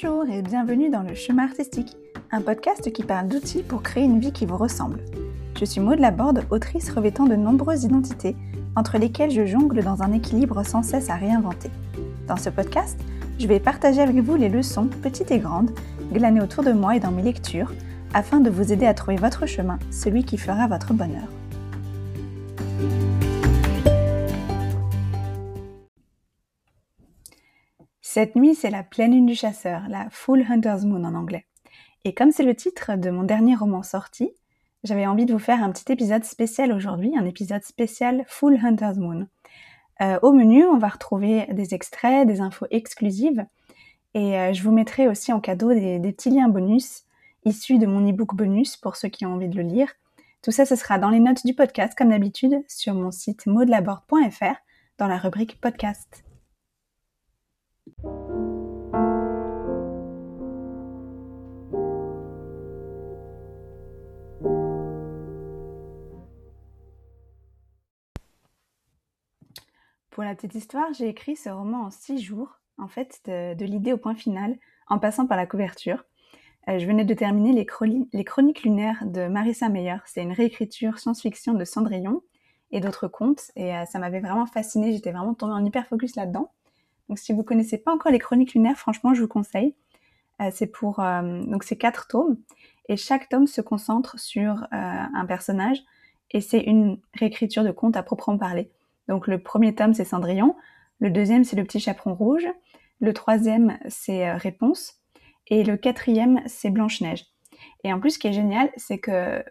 Bonjour et bienvenue dans le chemin artistique, un podcast qui parle d'outils pour créer une vie qui vous ressemble. Je suis Maud Laborde, autrice revêtant de nombreuses identités, entre lesquelles je jongle dans un équilibre sans cesse à réinventer. Dans ce podcast, je vais partager avec vous les leçons, petites et grandes, glanées autour de moi et dans mes lectures, afin de vous aider à trouver votre chemin, celui qui fera votre bonheur. Cette nuit, c'est la pleine lune du chasseur, la Full Hunter's Moon en anglais. Et comme c'est le titre de mon dernier roman sorti, j'avais envie de vous faire un petit épisode spécial aujourd'hui, un épisode spécial Full Hunter's Moon. Euh, au menu, on va retrouver des extraits, des infos exclusives, et euh, je vous mettrai aussi en cadeau des, petits liens bonus issus de mon e-book bonus pour ceux qui ont envie de le lire. Tout ça, ce sera dans les notes du podcast, comme d'habitude, sur mon site modelaborde.fr dans la rubrique podcast. Pour la petite histoire, j'ai écrit ce roman en six jours, en fait, de, l'idée au point final, en passant par la couverture. Euh, je venais de terminer les, Chroniques lunaires de Marissa Meyer. C'est une réécriture science-fiction de Cendrillon et d'autres contes, et euh, ça m'avait vraiment fascinée. J'étais vraiment tombée en hyper focus là-dedans. Donc, si vous connaissez pas encore les Chroniques lunaires, franchement, je vous conseille. Euh, c'est pour donc c'est quatre tomes, et chaque tome se concentre sur un personnage, et c'est une réécriture de conte à proprement parler. Donc le premier tome, c'est Cendrillon. Le deuxième, c'est Le Petit Chaperon Rouge. Le troisième, c'est euh, Réponse. Et le quatrième, c'est Blanche-Neige. Et en plus, ce qui est génial, c'est que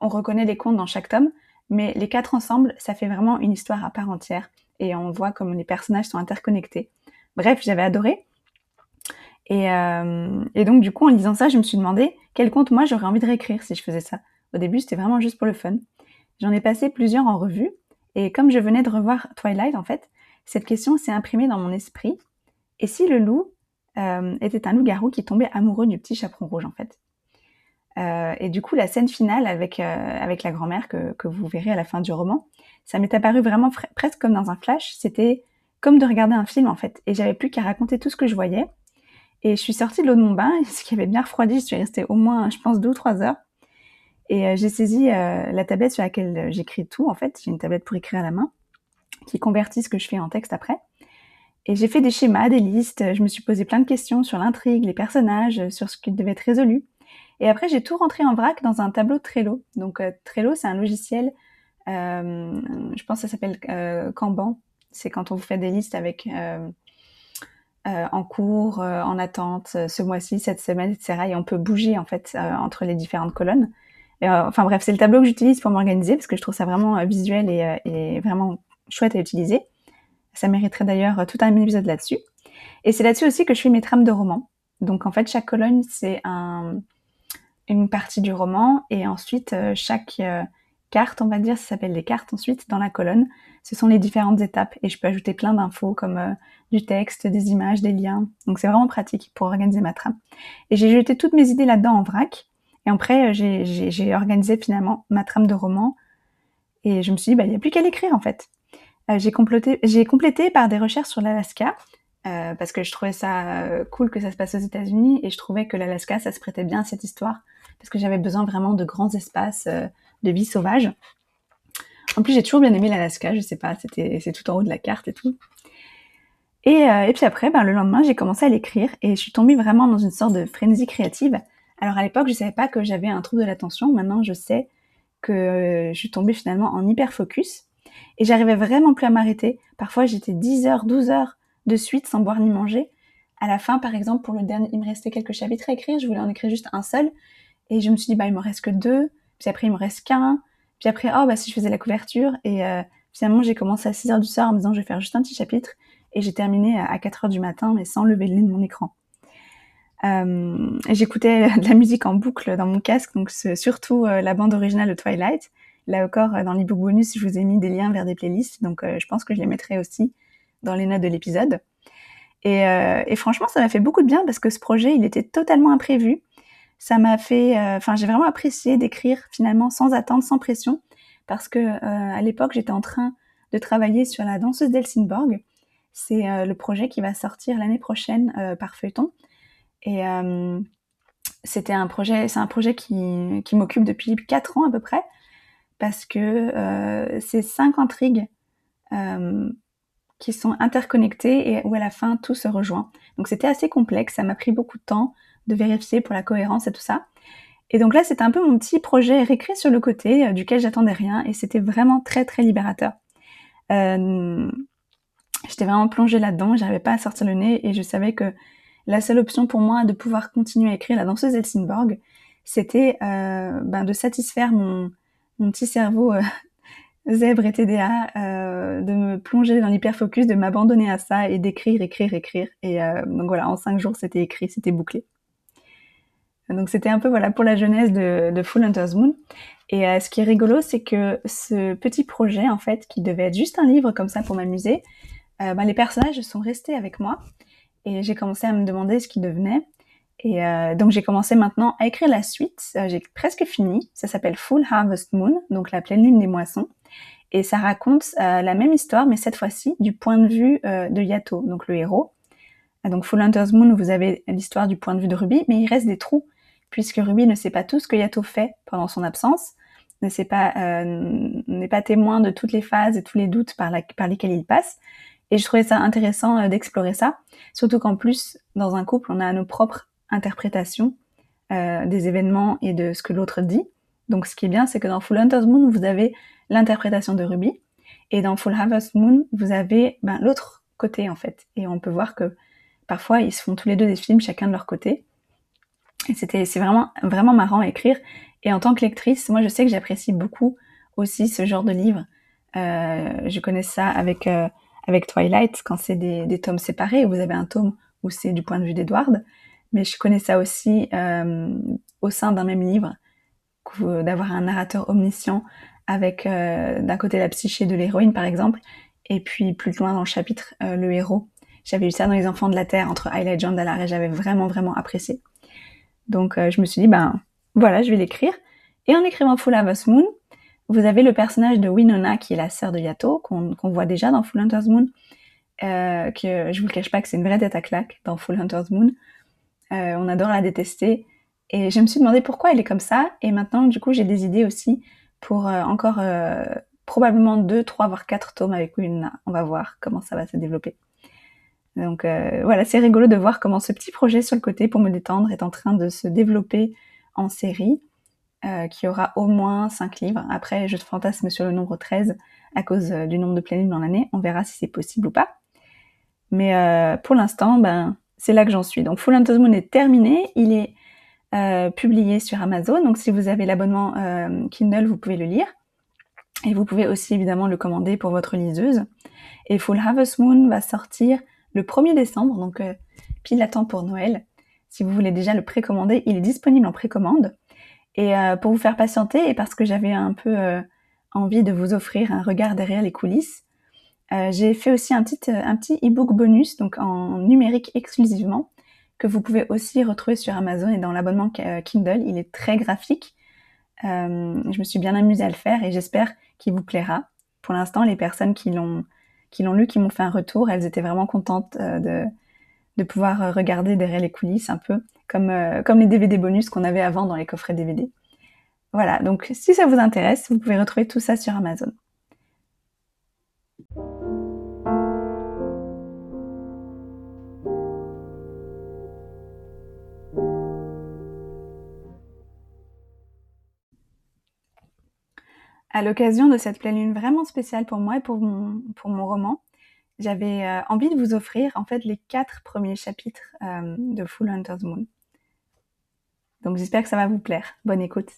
on reconnaît les contes dans chaque tome, mais les quatre ensemble, ça fait vraiment une histoire à part entière. Et on voit comme les personnages sont interconnectés. Bref, j'avais adoré. Et, euh, et, donc, du coup, en lisant ça, je me suis demandé quel conte moi j'aurais envie de réécrire si je faisais ça. Au début, c'était vraiment juste pour le fun. J'en ai passé plusieurs en revue et comme je venais de revoir Twilight, en fait, cette question s'est imprimée dans mon esprit. Et si le loup euh, était un loup-garou qui tombait amoureux du petit chaperon rouge, en fait? Euh, Et du coup, la scène finale avec, avec la grand-mère que, que, vous verrez à la fin du roman, ça m'est apparu vraiment presque comme dans un flash. C'était comme de regarder un film, en fait. Et j'avais plus qu'à raconter tout ce que je voyais. Et je suis sortie de l'eau de mon bain, ce qui avait bien refroidi. Je suis restée au moins, je pense, deux ou trois heures. Et euh, j'ai saisi euh, la tablette sur laquelle euh, j'écris tout, en fait. J'ai une tablette pour écrire à la main, qui convertit ce que je fais en texte après. Et j'ai fait des schémas, des listes, je me suis posé plein de questions sur l'intrigue, les personnages, sur ce qui devait être résolu. Et après, j'ai tout rentré en vrac dans un tableau Trello. Donc Trello, c'est un logiciel, je pense que ça s'appelle Kanban. C'est quand on vous fait des listes avec en cours, en attente, ce mois-ci, cette semaine, etc. Et on peut bouger en fait entre les différentes colonnes. Euh, enfin bref, c'est le tableau que j'utilise pour m'organiser parce que je trouve ça vraiment euh, visuel et, euh, vraiment chouette à utiliser. Ça mériterait d'ailleurs tout un épisode là-dessus. Et c'est là-dessus aussi que je fais mes trames de roman. Donc en fait, chaque colonne, c'est un, une partie du roman et ensuite chaque carte, on va dire, ça s'appelle des cartes ensuite dans la colonne. Ce sont les différentes étapes et je peux ajouter plein d'infos comme du texte, des images, des liens. Donc c'est vraiment pratique pour organiser ma trame. Et j'ai jeté toutes mes idées là-dedans en vrac et après, euh, j'ai organisé finalement ma trame de roman et je me suis dit, bah, il n'y a plus qu'à l'écrire en fait. Euh, j'ai complété par des recherches sur l'Alaska euh, parce que je trouvais ça euh, cool que ça se passe aux États-Unis et je trouvais que l'Alaska, ça se prêtait bien à cette histoire parce que j'avais besoin vraiment de grands espaces de vie sauvage. En plus, j'ai toujours bien aimé l'Alaska, je sais pas, c'était c'est tout en haut de la carte et tout. Et, et puis après, ben, le lendemain, j'ai commencé à l'écrire et je suis tombée vraiment dans une sorte de frénésie créative alors à l'époque, je savais pas que j'avais un trouble de l'attention. Maintenant, je sais que je suis tombée finalement en hyper focus et j'arrivais vraiment plus à m'arrêter. Parfois, j'étais 10 heures, 12 heures de suite sans boire ni manger. À la fin, par exemple, pour le dernier, il me restait quelques chapitres à écrire. Je voulais en écrire juste un seul et je me suis dit bah il me reste que deux. Puis après, il me reste qu'un. Puis après, oh bah si je faisais la couverture et euh, finalement j'ai commencé à 6 heures du soir en me disant je vais faire juste un petit chapitre et j'ai terminé à 4 heures du matin mais sans lever le nez de mon écran. Euh, J'écoutais de la musique en boucle dans mon casque, donc surtout euh, la bande originale de Twilight. Là encore, dans l'ebook bonus, je vous ai mis des liens vers des playlists, donc je pense que je les mettrai aussi dans les notes de l'épisode. Et, franchement, ça m'a fait beaucoup de bien parce que ce projet, il était totalement imprévu. Ça m'a fait, enfin, j'ai vraiment apprécié d'écrire finalement sans attente, sans pression, parce que à l'époque, j'étais en train de travailler sur la danseuse d'Helsingborg. C'est le projet qui va sortir l'année prochaine par feuilleton. Et c'était un projet, c'est un projet qui, qui m'occupe depuis 4 ans à peu près, parce que c'est cinq intrigues qui sont interconnectées et où à la fin tout se rejoint. Donc c'était assez complexe, ça m'a pris beaucoup de temps de vérifier pour la cohérence et tout ça. Et donc là, c'était un peu mon petit projet récrit sur le côté, euh, duquel j'attendais rien, et c'était vraiment très très libérateur. Euh, J'étais vraiment plongée là-dedans, j'arrivais pas à sortir le nez, et je savais que la seule option pour moi de pouvoir continuer à écrire La danseuse Helsingborg, c'était euh, ben, de satisfaire mon, mon petit cerveau zèbre et TDA, de me plonger dans l'hyperfocus, de m'abandonner à ça et d'écrire, écrire, écrire. Et donc voilà, en cinq jours, c'était écrit, c'était bouclé. Donc c'était un peu voilà pour la jeunesse de, Full Hunter's Moon. Et euh, ce qui est rigolo, c'est que ce petit projet, en fait, qui devait être juste un livre comme ça pour m'amuser, euh, ben, les personnages sont restés avec moi. Et j'ai commencé à me demander ce qu'ils devenaient. Et euh, donc j'ai commencé maintenant à écrire la suite. J'ai presque fini. Ça s'appelle Full Harvest Moon, donc la pleine lune des moissons. Et ça raconte la même histoire, mais cette fois-ci du point de vue de Yato, donc le héros. Donc Full Hunter's Moon, vous avez l'histoire du point de vue de Ruby, mais il reste des trous puisque Ruby ne sait pas tout ce que Yato fait pendant son absence, ne euh, n'est pas témoin de toutes les phases et tous les doutes par, par lesquels il passe. Et je trouvais ça intéressant euh, d'explorer ça, surtout qu'en plus, dans un couple, on a nos propres interprétations euh, des événements et de ce que l'autre dit. Donc ce qui est bien, c'est que dans Full Hunter's Moon, vous avez l'interprétation de Ruby, et dans Full Harvest Moon, vous avez ben, l'autre côté en fait. Et on peut voir que parfois, ils se font tous les deux des films, chacun de leur côté. C'était, c'est vraiment, vraiment marrant à écrire. Et en tant que lectrice, moi, je sais que j'apprécie beaucoup aussi ce genre de livre. Euh, je connais ça avec euh, avec Twilight quand c'est des, des, tomes séparés. Vous avez un tome où c'est du point de vue d'Edward, mais je connais ça aussi euh, au sein d'un même livre, d'avoir un narrateur omniscient avec euh, d'un côté la psyché de l'héroïne par exemple, et puis plus loin dans le chapitre euh, le héros. J'avais lu ça dans Les Enfants de la Terre entre Highlight John et j'avais vraiment vraiment apprécié. Donc euh, je me suis dit, ben voilà, je vais l'écrire. Et en écrivant Full Harvest Moon, vous avez le personnage de Winona, qui est la sœur de Yato, qu'on voit déjà dans Full Hunter's Moon, euh, que je vous le cache pas que c'est une vraie tête à claque dans Full Hunter's Moon. Euh, on adore la détester. Et je me suis demandé pourquoi elle est comme ça. Et maintenant, du coup, j'ai des idées aussi pour encore probablement deux, trois, voire quatre tomes avec Winona. On va voir comment ça va se développer. Donc euh, voilà, c'est rigolo de voir comment ce petit projet sur le côté pour me détendre est en train de se développer en série, euh, qui aura au moins 5 livres. Après, je fantasme sur le nombre 13 à cause euh, du nombre de pleines dans l'année. On verra si c'est possible ou pas. Mais pour l'instant, ben, c'est là que j'en suis. Donc Full Hunter's Moon est terminé. Il est publié sur Amazon. Donc si vous avez l'abonnement Kindle, vous pouvez le lire. Et vous pouvez aussi évidemment le commander pour votre liseuse. Et Full Harvest Moon va sortir le 1er décembre, donc euh, pile à temps pour Noël. Si vous voulez déjà le précommander, il est disponible en précommande. Et euh, pour vous faire patienter, et parce que j'avais un peu euh, envie de vous offrir un regard derrière les coulisses, j'ai fait aussi un petit un petit ebook bonus, donc en numérique exclusivement, que vous pouvez aussi retrouver sur Amazon et dans l'abonnement Kindle. Il est très graphique. je me suis bien amusée à le faire et j'espère qu'il vous plaira. Pour l'instant, les personnes qui l'ont qui l'ont lu, qui m'ont fait un retour. Elles étaient vraiment contentes euh, de, de pouvoir euh, regarder derrière les coulisses un peu, comme, euh, comme les DVD bonus qu'on avait avant dans les coffrets DVD. Voilà, donc si ça vous intéresse, vous pouvez retrouver tout ça sur Amazon. À l'occasion de cette pleine lune vraiment spéciale pour moi et pour mon, roman, j'avais euh, envie de vous offrir en fait les quatre premiers chapitres euh, de Full Hunter's Moon. Donc j'espère que ça va vous plaire. Bonne écoute.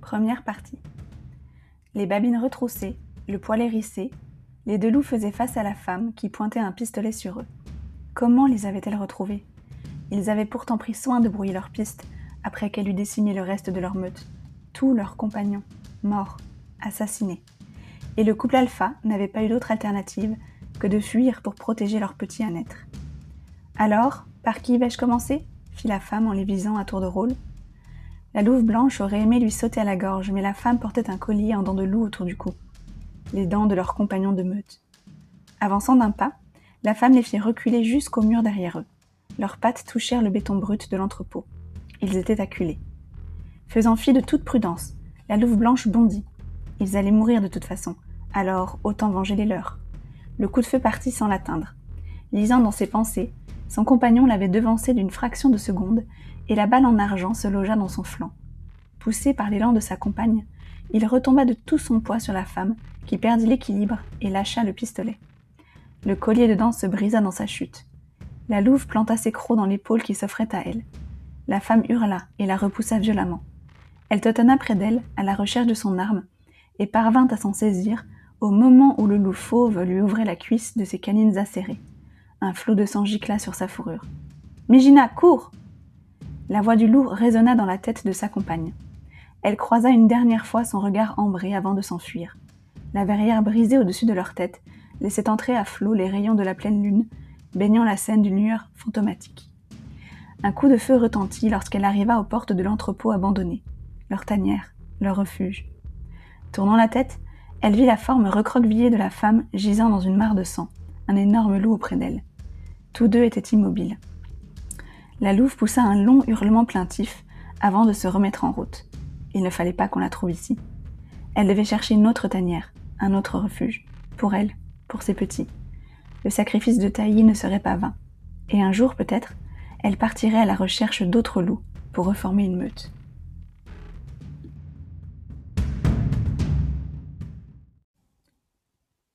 Première partie. Les babines retroussées, le poil hérissé, les deux loups faisaient face à la femme qui pointait un pistolet sur eux. Comment les avait-elle retrouvés ils avaient pourtant pris soin de brouiller leur piste après qu'elle eut décimé le reste de leur meute. Tous leurs compagnons, morts, assassinés. Et le couple alpha n'avait pas eu d'autre alternative que de fuir pour protéger leur petit à naître. Alors, par qui vais-je commencer? fit la femme en les visant à tour de rôle. La louve blanche aurait aimé lui sauter à la gorge, mais la femme portait un collier en dents de loup autour du cou. Les dents de leurs compagnons de meute, Avançant d'un pas, la femme les fit reculer jusqu'au mur derrière eux. Leurs pattes touchèrent le béton brut de l'entrepôt. Ils étaient acculés. Faisant fi de toute prudence, la louve blanche bondit. Ils allaient mourir de toute façon, alors autant venger les leurs. Le coup de feu partit sans l'atteindre. Lisant dans ses pensées, son compagnon l'avait devancé d'une fraction de seconde, et la balle en argent se logea dans son flanc. Poussé par l'élan de sa compagne, il retomba de tout son poids sur la femme, qui perdit l'équilibre et lâcha le pistolet. Le collier de dents se brisa dans sa chute. La louve planta ses crocs dans l'épaule qui s'offrait à elle. La femme hurla et la repoussa violemment. Elle tâtonna près d'elle, à la recherche de son arme, et parvint à s'en saisir au moment où le loup fauve lui ouvrait la cuisse de ses canines acérées. Un flot de sang gicla sur sa fourrure. Mégina, cours La voix du loup résonna dans la tête de sa compagne. Elle croisa une dernière fois son regard ambré avant de s'enfuir. La verrière brisée au-dessus de leur tête laissait entrer à flot les rayons de la pleine lune, baignant la scène d'une lueur fantomatique. Un coup de feu retentit lorsqu'elle arriva aux portes de l'entrepôt abandonné, leur tanière, leur refuge. Tournant la tête, elle vit la forme recroquevillée de la femme gisant dans une mare de sang, un énorme loup auprès d'elle. Tous deux étaient immobiles. La louve poussa un long hurlement plaintif avant de se remettre en route. Il ne fallait pas qu'on la trouve ici. Elle devait chercher une autre tanière, un autre refuge, pour elle, pour ses petits. Le sacrifice de Taï ne serait pas vain. Et un jour, peut-être, elle partirait à la recherche d'autres loups pour reformer une meute.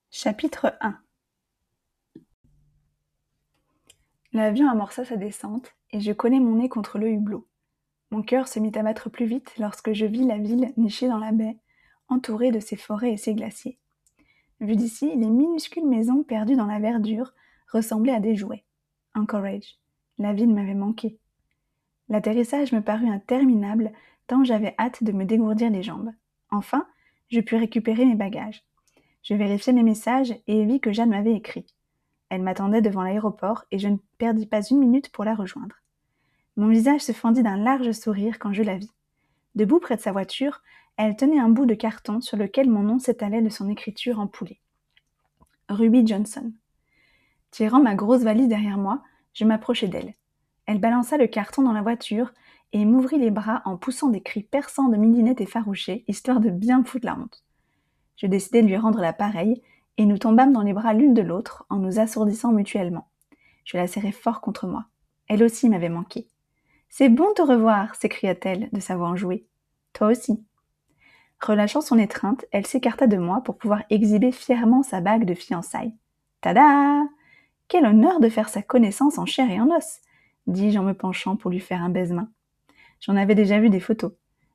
Chapitre 1 L'avion amorça sa descente et je collai mon nez contre le hublot. Mon cœur se mit à battre plus vite lorsque je vis la ville nichée dans la baie, entourée de ses forêts et ses glaciers. Vu d'ici, les minuscules maisons perdues dans la verdure ressemblaient à des jouets. Anchorage. La ville m'avait manqué. L'atterrissage me parut interminable tant j'avais hâte de me dégourdir les jambes. Enfin, je pus récupérer mes bagages. Je vérifiai mes messages et vis que Jeanne m'avait écrit. Elle m'attendait devant l'aéroport et je ne perdis pas une minute pour la rejoindre. Mon visage se fendit d'un large sourire quand je la vis. Debout près de sa voiture, elle tenait un bout de carton sur lequel mon nom s'étalait de son écriture en poulet. Ruby Johnson. Tirant ma grosse valise derrière moi, je m'approchai d'elle. Elle balança le carton dans la voiture et m'ouvrit les bras en poussant des cris perçants de midinette effarouchée, histoire de bien me foutre la honte. Je décidai de lui rendre la pareille, et nous tombâmes dans les bras l'une de l'autre en nous assourdissant mutuellement. Je la serrai fort contre moi. Elle aussi m'avait manqué. C'est bon de te revoir, s'écria-t-elle de sa voix enjouée. Toi aussi. Relâchant son étreinte, elle s'écarta de moi pour pouvoir exhiber fièrement sa bague de fiançailles. Tada Quel honneur de faire sa connaissance en chair et en os dis-je en me penchant pour lui faire un baisement. J'en avais déjà vu des photos.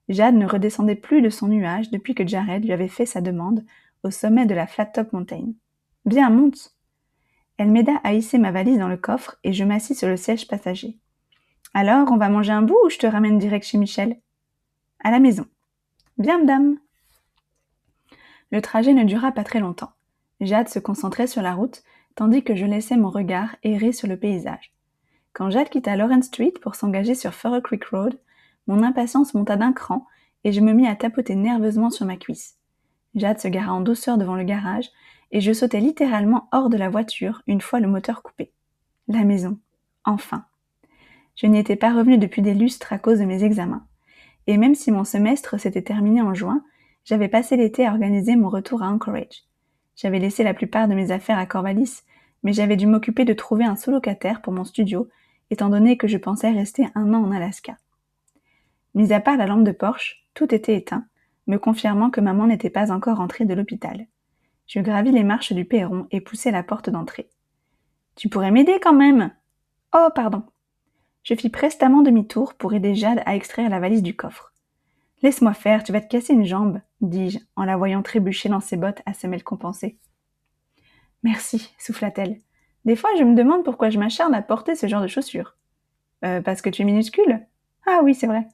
Jade ne redescendait plus de son nuage depuis que Jared lui avait fait sa demande au sommet de la Flat Top Mountain. Bien, monte. Elle m'aida à hisser ma valise dans le coffre et je m'assis sur le siège passager. Alors, on va manger un bout ou je te ramène direct chez Michel? À la maison. Bien, madame. Le trajet ne dura pas très longtemps. Jade se concentrait sur la route, tandis que je laissais mon regard errer sur le paysage. Quand Jade quitta Lawrence Street pour s'engager sur Furrow Creek Road, mon impatience monta d'un cran et je me mis à tapoter nerveusement sur ma cuisse. Jade se gara en douceur devant le garage et je sautais littéralement hors de la voiture une fois le moteur coupé. La maison. Enfin. Je n'y étais pas revenue depuis des lustres à cause de mes examens. Et même si mon semestre s'était terminé en juin, j'avais passé l'été à organiser mon retour à Anchorage. J'avais laissé la plupart de mes affaires à Corvallis, mais j'avais dû m'occuper de trouver un sous-locataire pour mon studio, étant donné que je pensais rester un an en Alaska. Mis à part la lampe de Porsche, tout était éteint, me confirmant que maman n'était pas encore entrée de l'hôpital. Je gravis les marches du perron et poussai la porte d'entrée. Tu pourrais m'aider quand même. Oh, pardon. Je fis prestement demi-tour pour aider Jade à extraire la valise du coffre. Laisse-moi faire, tu vas te casser une jambe, dis-je, en la voyant trébucher dans ses bottes à semelles compensées. Merci, souffla-t-elle. Des fois, je me demande pourquoi je m'acharne à porter ce genre de chaussures. Euh, parce que tu es minuscule? Ah oui, c'est vrai.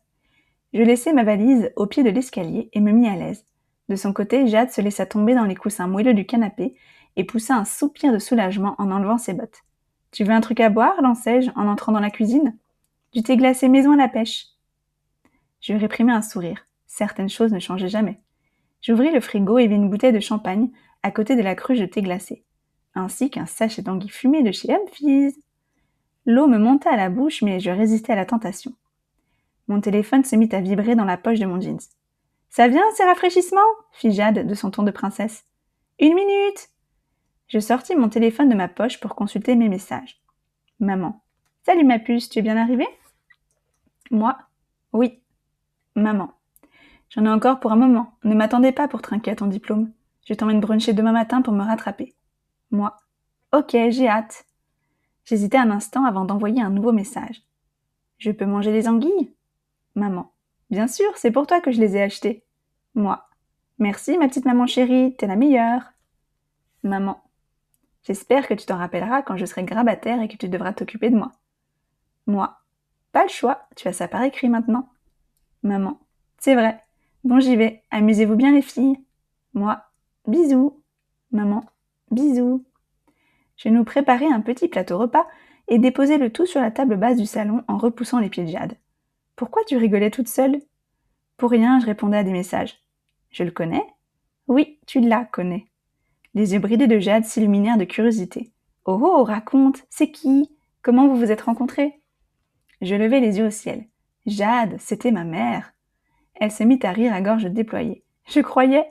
Je laissai ma valise au pied de l'escalier et me mis à l'aise. De son côté, Jade se laissa tomber dans les coussins moelleux du canapé et poussa un soupir de soulagement en enlevant ses bottes. Tu veux un truc à boire lançai-je en entrant dans la cuisine? Du thé glacé maison à la pêche. Je réprimai un sourire. Certaines choses ne changeaient jamais. J'ouvris le frigo et vis une bouteille de champagne à côté de la cruche de thé glacé. ainsi qu'un sachet d'anguilles fumées de chez Humphries. L'eau me monta à la bouche, mais je résistais à la tentation. Mon téléphone se mit à vibrer dans la poche de mon jeans. Ça vient, ces rafraîchissements? fit Jade de son ton de princesse. Une minute Je sortis mon téléphone de ma poche pour consulter mes messages. Maman. Salut ma puce, tu es bien arrivée? Moi. Oui. Maman. J'en ai encore pour un moment. Ne m'attendez pas pour trinquer à ton diplôme. Je t'emmène bruncher demain matin pour me rattraper. Moi. Ok, j'ai hâte. J'hésitais un instant avant d'envoyer un nouveau message. Je peux manger les anguilles? Maman. Bien sûr, c'est pour toi que je les ai achetées. Moi. Merci, ma petite maman chérie, t'es la meilleure. Maman. J'espère que tu t'en rappelleras quand je serai grabataire et que tu devras t'occuper de moi. Moi. Pas le choix, tu as ça par écrit maintenant. Maman. C'est vrai. Bon, j'y vais. Amusez-vous bien, les filles. Moi. Bisous. Maman. Bisous. Je nous préparai un petit plateau repas et déposai le tout sur la table basse du salon en repoussant les pieds de Jade. Pourquoi tu rigolais toute seule? Pour rien, je répondais à des messages. Je le connais? Oui, tu la connais. Les yeux bridés de Jade s'illuminèrent de curiosité. Oh oh, raconte, c'est qui? Comment vous vous êtes rencontrés? Je levai les yeux au ciel. Jade, c'était ma mère. Elle se mit à rire à gorge déployée. Je croyais.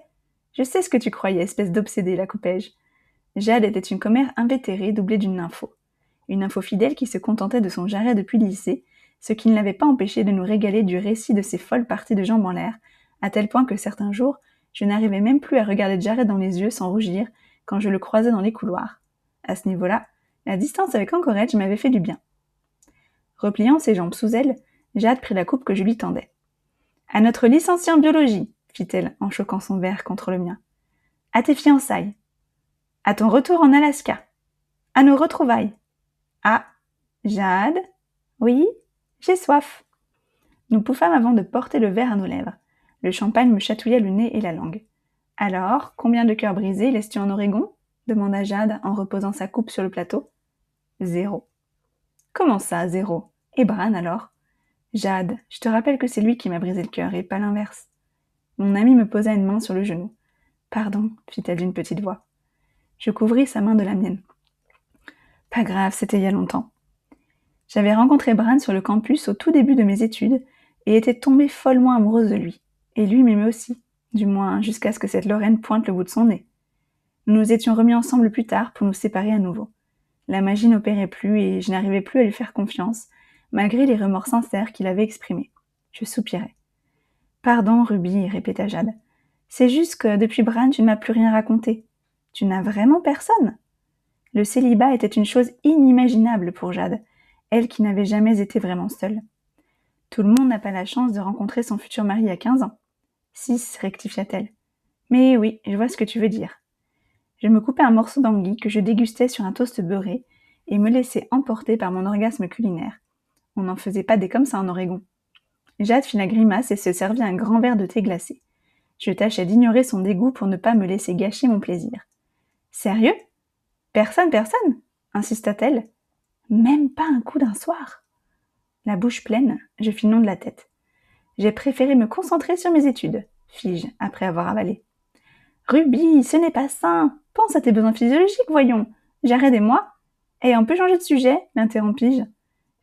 Je sais ce que tu croyais, espèce d'obsédé, la coupai-je. Jade était une commère invétérée doublée d'une nympho. Une nympho fidèle qui se contentait de son jarret depuis le lycée ce qui ne l'avait pas empêché de nous régaler du récit de ses folles parties de jambes en l'air, à tel point que certains jours, je n'arrivais même plus à regarder Jared dans les yeux sans rougir quand je le croisais dans les couloirs. À ce niveau-là, la distance avec Anchorage m'avait fait du bien. Repliant ses jambes sous elle, Jade prit la coupe que je lui tendais. À notre licencié en biologie, fit-elle en choquant son verre contre le mien. À tes fiançailles. À ton retour en Alaska. À nos retrouvailles. Ah. Jade. Oui. J'ai soif. Nous pouffâmes avant de porter le verre à nos lèvres. Le champagne me chatouillait le nez et la langue. Alors, combien de cœurs brisés laisses-tu en Oregon? demanda Jade en reposant sa coupe sur le plateau. Zéro. Comment ça, zéro? Et Bran alors? Jade, je te rappelle que c'est lui qui m'a brisé le cœur et pas l'inverse. Mon ami me posa une main sur le genou. Pardon, fit-elle d'une petite voix. Je couvris sa main de la mienne. Pas grave, c'était il y a longtemps. J'avais rencontré Bran sur le campus au tout début de mes études et étais tombée follement amoureuse de lui. Et lui m'aimait aussi, du moins jusqu'à ce que cette Lorraine pointe le bout de son nez. Nous nous étions remis ensemble plus tard pour nous séparer à nouveau. La magie n'opérait plus et je n'arrivais plus à lui faire confiance, malgré les remords sincères qu'il avait exprimés. Je soupirais. Pardon, Ruby, répéta Jade. C'est juste que depuis Bran, tu ne m'as plus rien raconté. Tu n'as vraiment personne. Le célibat était une chose inimaginable pour Jade, elle qui n'avait jamais été vraiment seule. Tout le monde n'a pas la chance de rencontrer son futur mari à 15 ans. Six, rectifia-t-elle. Mais oui, je vois ce que tu veux dire. Je me coupais un morceau d'anguille que je dégustais sur un toast beurré et me laissais emporter par mon orgasme culinaire. On n'en faisait pas des comme ça en Oregon. Jade fit la grimace et se servit un grand verre de thé glacé. Je tâchais d'ignorer son dégoût pour ne pas me laisser gâcher mon plaisir. Sérieux? Personne, personne? insista-t-elle. Même pas un coup d'un soir? La bouche pleine, je fis nom de la tête. J'ai préféré me concentrer sur mes études, fis-je, après avoir avalé. Ruby, ce n'est pas sain. Pense à tes besoins physiologiques, voyons. J'arrête et moi? Et on peut changer de sujet, l'interrompis-je.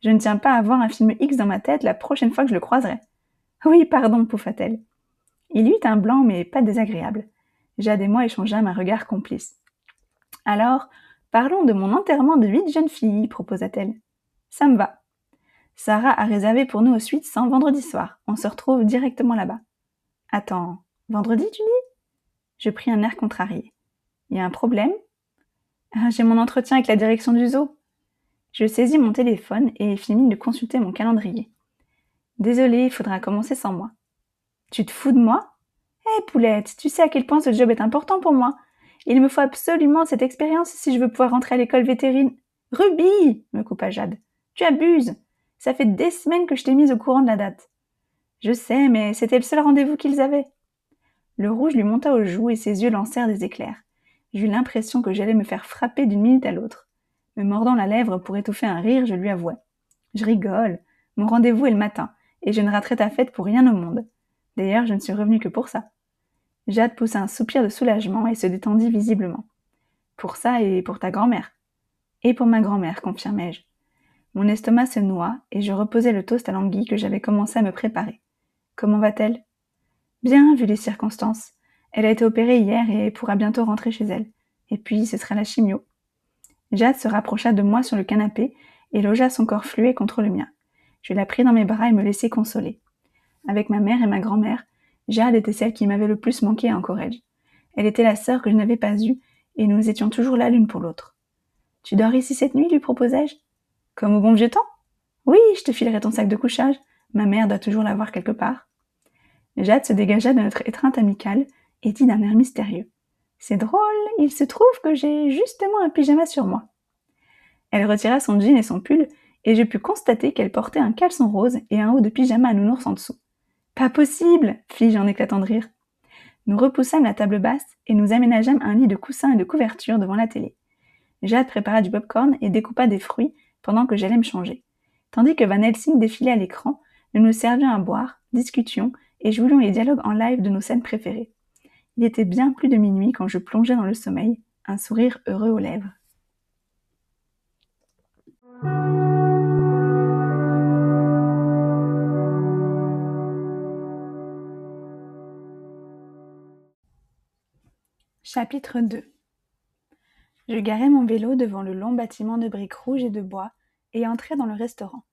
Je ne tiens pas à voir un film X dans ma tête la prochaine fois que je le croiserai. Oui, pardon, pouffa-t-elle. Il y eut un blanc, mais pas désagréable. Jade et moi échangâmes un regard complice. Alors, Parlons de mon enterrement de huit jeunes filles, proposa-t-elle. Ça me va. Sarah a réservé pour nous au suite sans vendredi soir. On se retrouve directement là-bas. Attends, vendredi, tu dis? Je pris un air contrarié. Y a un problème? Ah, J'ai mon entretien avec la direction du zoo. Je saisis mon téléphone et finis de consulter mon calendrier. Désolée, il faudra commencer sans moi. Tu te fous de moi? Eh, poulette, tu sais à quel point ce job est important pour moi. Il me faut absolument cette expérience si je veux pouvoir rentrer à l'école vétérine. Ruby me coupa Jade. Tu abuses. Ça fait des semaines que je t'ai mise au courant de la date. Je sais, mais c'était le seul rendez-vous qu'ils avaient. Le rouge lui monta aux joues et ses yeux lancèrent des éclairs. J'eus l'impression que j'allais me faire frapper d'une minute à l'autre. Me mordant la lèvre pour étouffer un rire, je lui avouai. Je rigole. Mon rendez-vous est le matin, et je ne raterai ta fête pour rien au monde. D'ailleurs, je ne suis revenue que pour ça. Jade poussa un soupir de soulagement et se détendit visiblement. Pour ça et pour ta grand-mère. Et pour ma grand-mère, confirmai-je. Mon estomac se noie et je reposai le toast à l'anguille que j'avais commencé à me préparer. Comment va-t-elle? Bien, vu les circonstances. Elle a été opérée hier et pourra bientôt rentrer chez elle. Et puis, ce sera la chimio. Jade se rapprocha de moi sur le canapé et logea son corps fluet contre le mien. Je la pris dans mes bras et me laissai consoler. Avec ma mère et ma grand-mère, Jade était celle qui m'avait le plus manqué à Anchorage. Elle était la sœur que je n'avais pas eue et nous étions toujours là l'une pour l'autre. Tu dors ici cette nuit? lui proposai-je. Comme au bon vieux temps Oui, je te filerai ton sac de couchage. Ma mère doit toujours l'avoir quelque part. Jade se dégagea de notre étreinte amicale et dit d'un air mystérieux. C'est drôle, il se trouve que j'ai justement un pyjama sur moi. Elle retira son jean et son pull, et je pus constater qu'elle portait un caleçon rose et un haut de pyjama à nounours en dessous. Pas possible fis-je en éclatant de rire. Nous repoussâmes la table basse et nous aménageâmes un lit de coussins et de couvertures devant la télé. Jade prépara du popcorn et découpa des fruits pendant que j'allais me changer. Tandis que Van Helsing défilait à l'écran, nous nous servions à boire, discutions et jouions les dialogues en live de nos scènes préférées. Il était bien plus de minuit quand je plongeais dans le sommeil, un sourire heureux aux lèvres. Chapitre 2 Je garai mon vélo devant le long bâtiment de briques rouges et de bois et entrai dans le restaurant.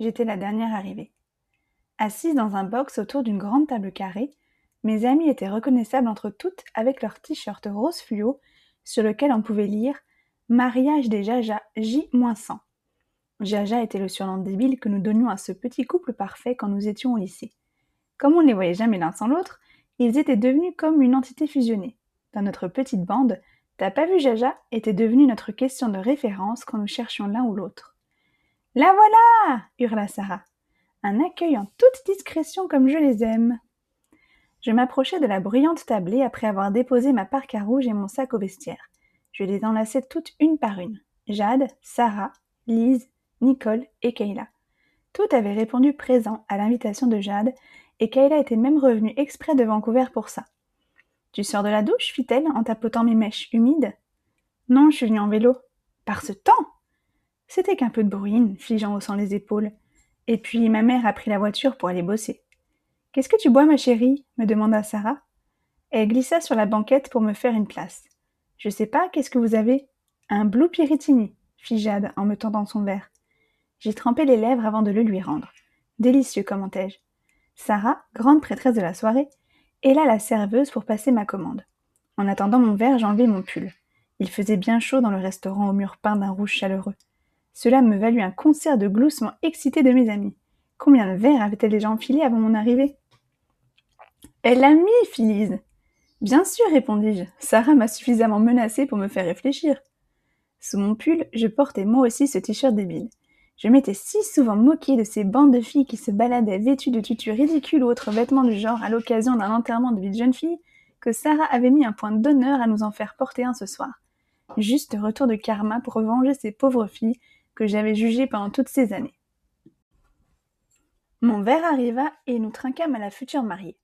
J'étais la dernière arrivée. Assise dans un box autour d'une grande table carrée, mes amies étaient reconnaissables entre toutes avec leur t-shirt rose fluo sur lequel on pouvait lire Mariage des Jaja J-100. Jaja était le surnom débile que nous donnions à ce petit couple parfait quand nous étions au lycée. Comme on ne les voyait jamais l'un sans l'autre, ils étaient devenus comme une entité fusionnée dans notre petite bande, T'as pas vu Jaja? était devenue notre question de référence quand nous cherchions l'un ou l'autre. La voilà hurla Sarah. Un accueil en toute discrétion comme je les aime. Je m'approchai de la bruyante tablée après avoir déposé ma à rouge et mon sac au vestiaire. Je les enlaçai toutes une par une. Jade, Sarah, Lise, Nicole et Kayla. Toutes avaient répondu présent à l'invitation de Jade, et Kayla était même revenue exprès de Vancouver pour ça. Tu sors de la douche fit-elle en tapotant mes mèches humides. Non, je suis venue en vélo. Par ce temps C'était qu'un peu de bruine, en haussant les épaules. Et puis ma mère a pris la voiture pour aller bosser. Qu'est-ce que tu bois, ma chérie? me demanda Sarah. Elle glissa sur la banquette pour me faire une place. Je sais pas, qu'est-ce que vous avez? Un Blue Piritini, fit Jade en me tendant son verre. J'y trempé les lèvres avant de le lui rendre. Délicieux, commentai-je. Sarah, grande prêtresse de la soirée, là la serveuse pour passer ma commande. En attendant mon verre, j'enlevai mon pull. Il faisait bien chaud dans le restaurant au mur peint d'un rouge chaleureux. Cela me valut un concert de gloussements excités de mes amis. Combien de verres avait-elle déjà enfilé avant mon arrivée? Elle l'a mis, fit Bien sûr, répondis-je. Sarah m'a suffisamment menacée pour me faire réfléchir. Sous mon pull, je portais moi aussi ce t-shirt débile. Je m'étais si souvent moquée de ces bandes de filles qui se baladaient vêtues de tutus ridicules ou autres vêtements du genre à l'occasion d'un enterrement de vie de jeune fille que Sarah avait mis un point d'honneur à nous en faire porter un ce soir. Juste retour de karma pour venger ces pauvres filles que j'avais jugées pendant toutes ces années. Mon verre arriva et nous trinquâmes à la future mariée.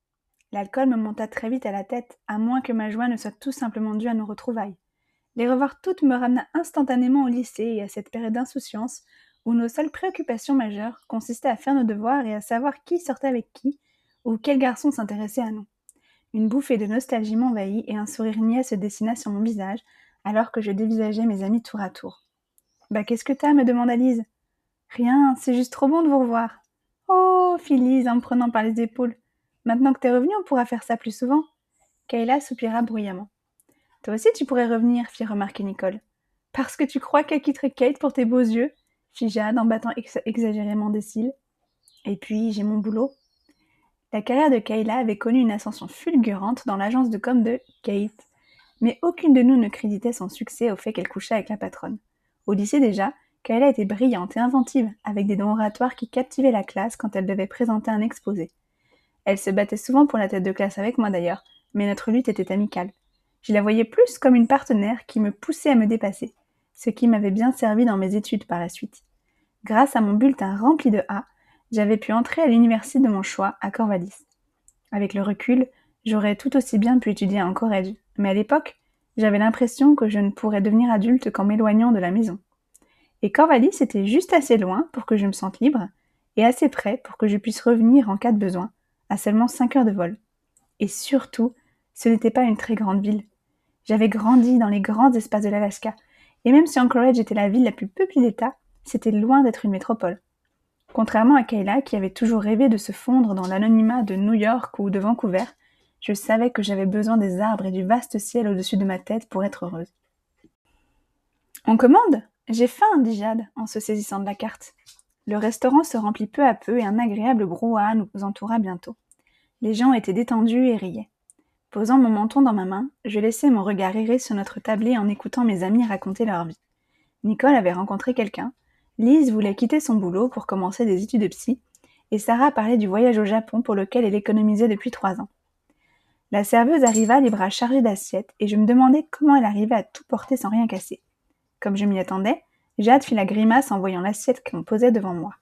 L'alcool me monta très vite à la tête, à moins que ma joie ne soit tout simplement due à nos retrouvailles. Les revoir toutes me ramena instantanément au lycée et à cette période d'insouciance où nos seules préoccupations majeures consistaient à faire nos devoirs et à savoir qui sortait avec qui, ou quel garçon s'intéressait à nous. Une bouffée de nostalgie m'envahit et un sourire niais se dessina sur mon visage, alors que je dévisageais mes amis tour à tour. Bah qu'est-ce que t'as? me demanda Lise. Rien, c'est juste trop bon de vous revoir. Oh, fit Lise en me prenant par les épaules. Maintenant que t'es revenu, on pourra faire ça plus souvent. Kayla soupira bruyamment. Toi aussi tu pourrais revenir, fit remarquer Nicole. Parce que tu crois qu'elle quitterait Kate pour tes beaux yeux fit Jade en battant exagérément des cils. Et puis, j'ai mon boulot. La carrière de Kayla avait connu une ascension fulgurante dans l'agence de com de Kate, mais aucune de nous ne créditait son succès au fait qu'elle couchait avec la patronne. Au lycée déjà, Kayla était brillante et inventive, avec des dons oratoires qui captivaient la classe quand elle devait présenter un exposé. Elle se battait souvent pour la tête de classe avec moi d'ailleurs, mais notre lutte était amicale. Je la voyais plus comme une partenaire qui me poussait à me dépasser ce qui m'avait bien servi dans mes études par la suite. Grâce à mon bulletin rempli de A, j'avais pu entrer à l'université de mon choix à Corvallis. Avec le recul, j'aurais tout aussi bien pu étudier en Corrège, mais à l'époque, J'avais l'impression que je ne pourrais devenir adulte qu'en m'éloignant de la maison. Et Corvalis était juste assez loin pour que je me sente libre, et assez près pour que je puisse revenir en cas de besoin, à seulement 5 heures de vol. Et surtout, ce n'était pas une très grande ville. J'avais grandi dans les grands espaces de l'Alaska, et même si Anchorage était la ville la plus peuplée d'État, c'était loin d'être une métropole. Contrairement à Kayla, qui avait toujours rêvé de se fondre dans l'anonymat de New York ou de Vancouver, je savais que j'avais besoin des arbres et du vaste ciel au-dessus de ma tête pour être heureuse. On commande? J'ai faim, dit Jade, en se saisissant de la carte. Le restaurant se remplit peu à peu et un agréable brouhaha nous entoura bientôt. Les gens étaient détendus et riaient. Posant mon menton dans ma main, je laissais mon regard errer sur notre tablé en écoutant mes amis raconter leur vie. Nicole avait rencontré quelqu'un, Lise voulait quitter son boulot pour commencer des études de psy, et Sarah parlait du voyage au Japon pour lequel elle économisait depuis trois ans. La serveuse arriva les bras chargés d'assiettes, et je me demandais comment elle arrivait à tout porter sans rien casser. Comme je m'y attendais, Jade fit la grimace en voyant l'assiette qu'on posait devant moi.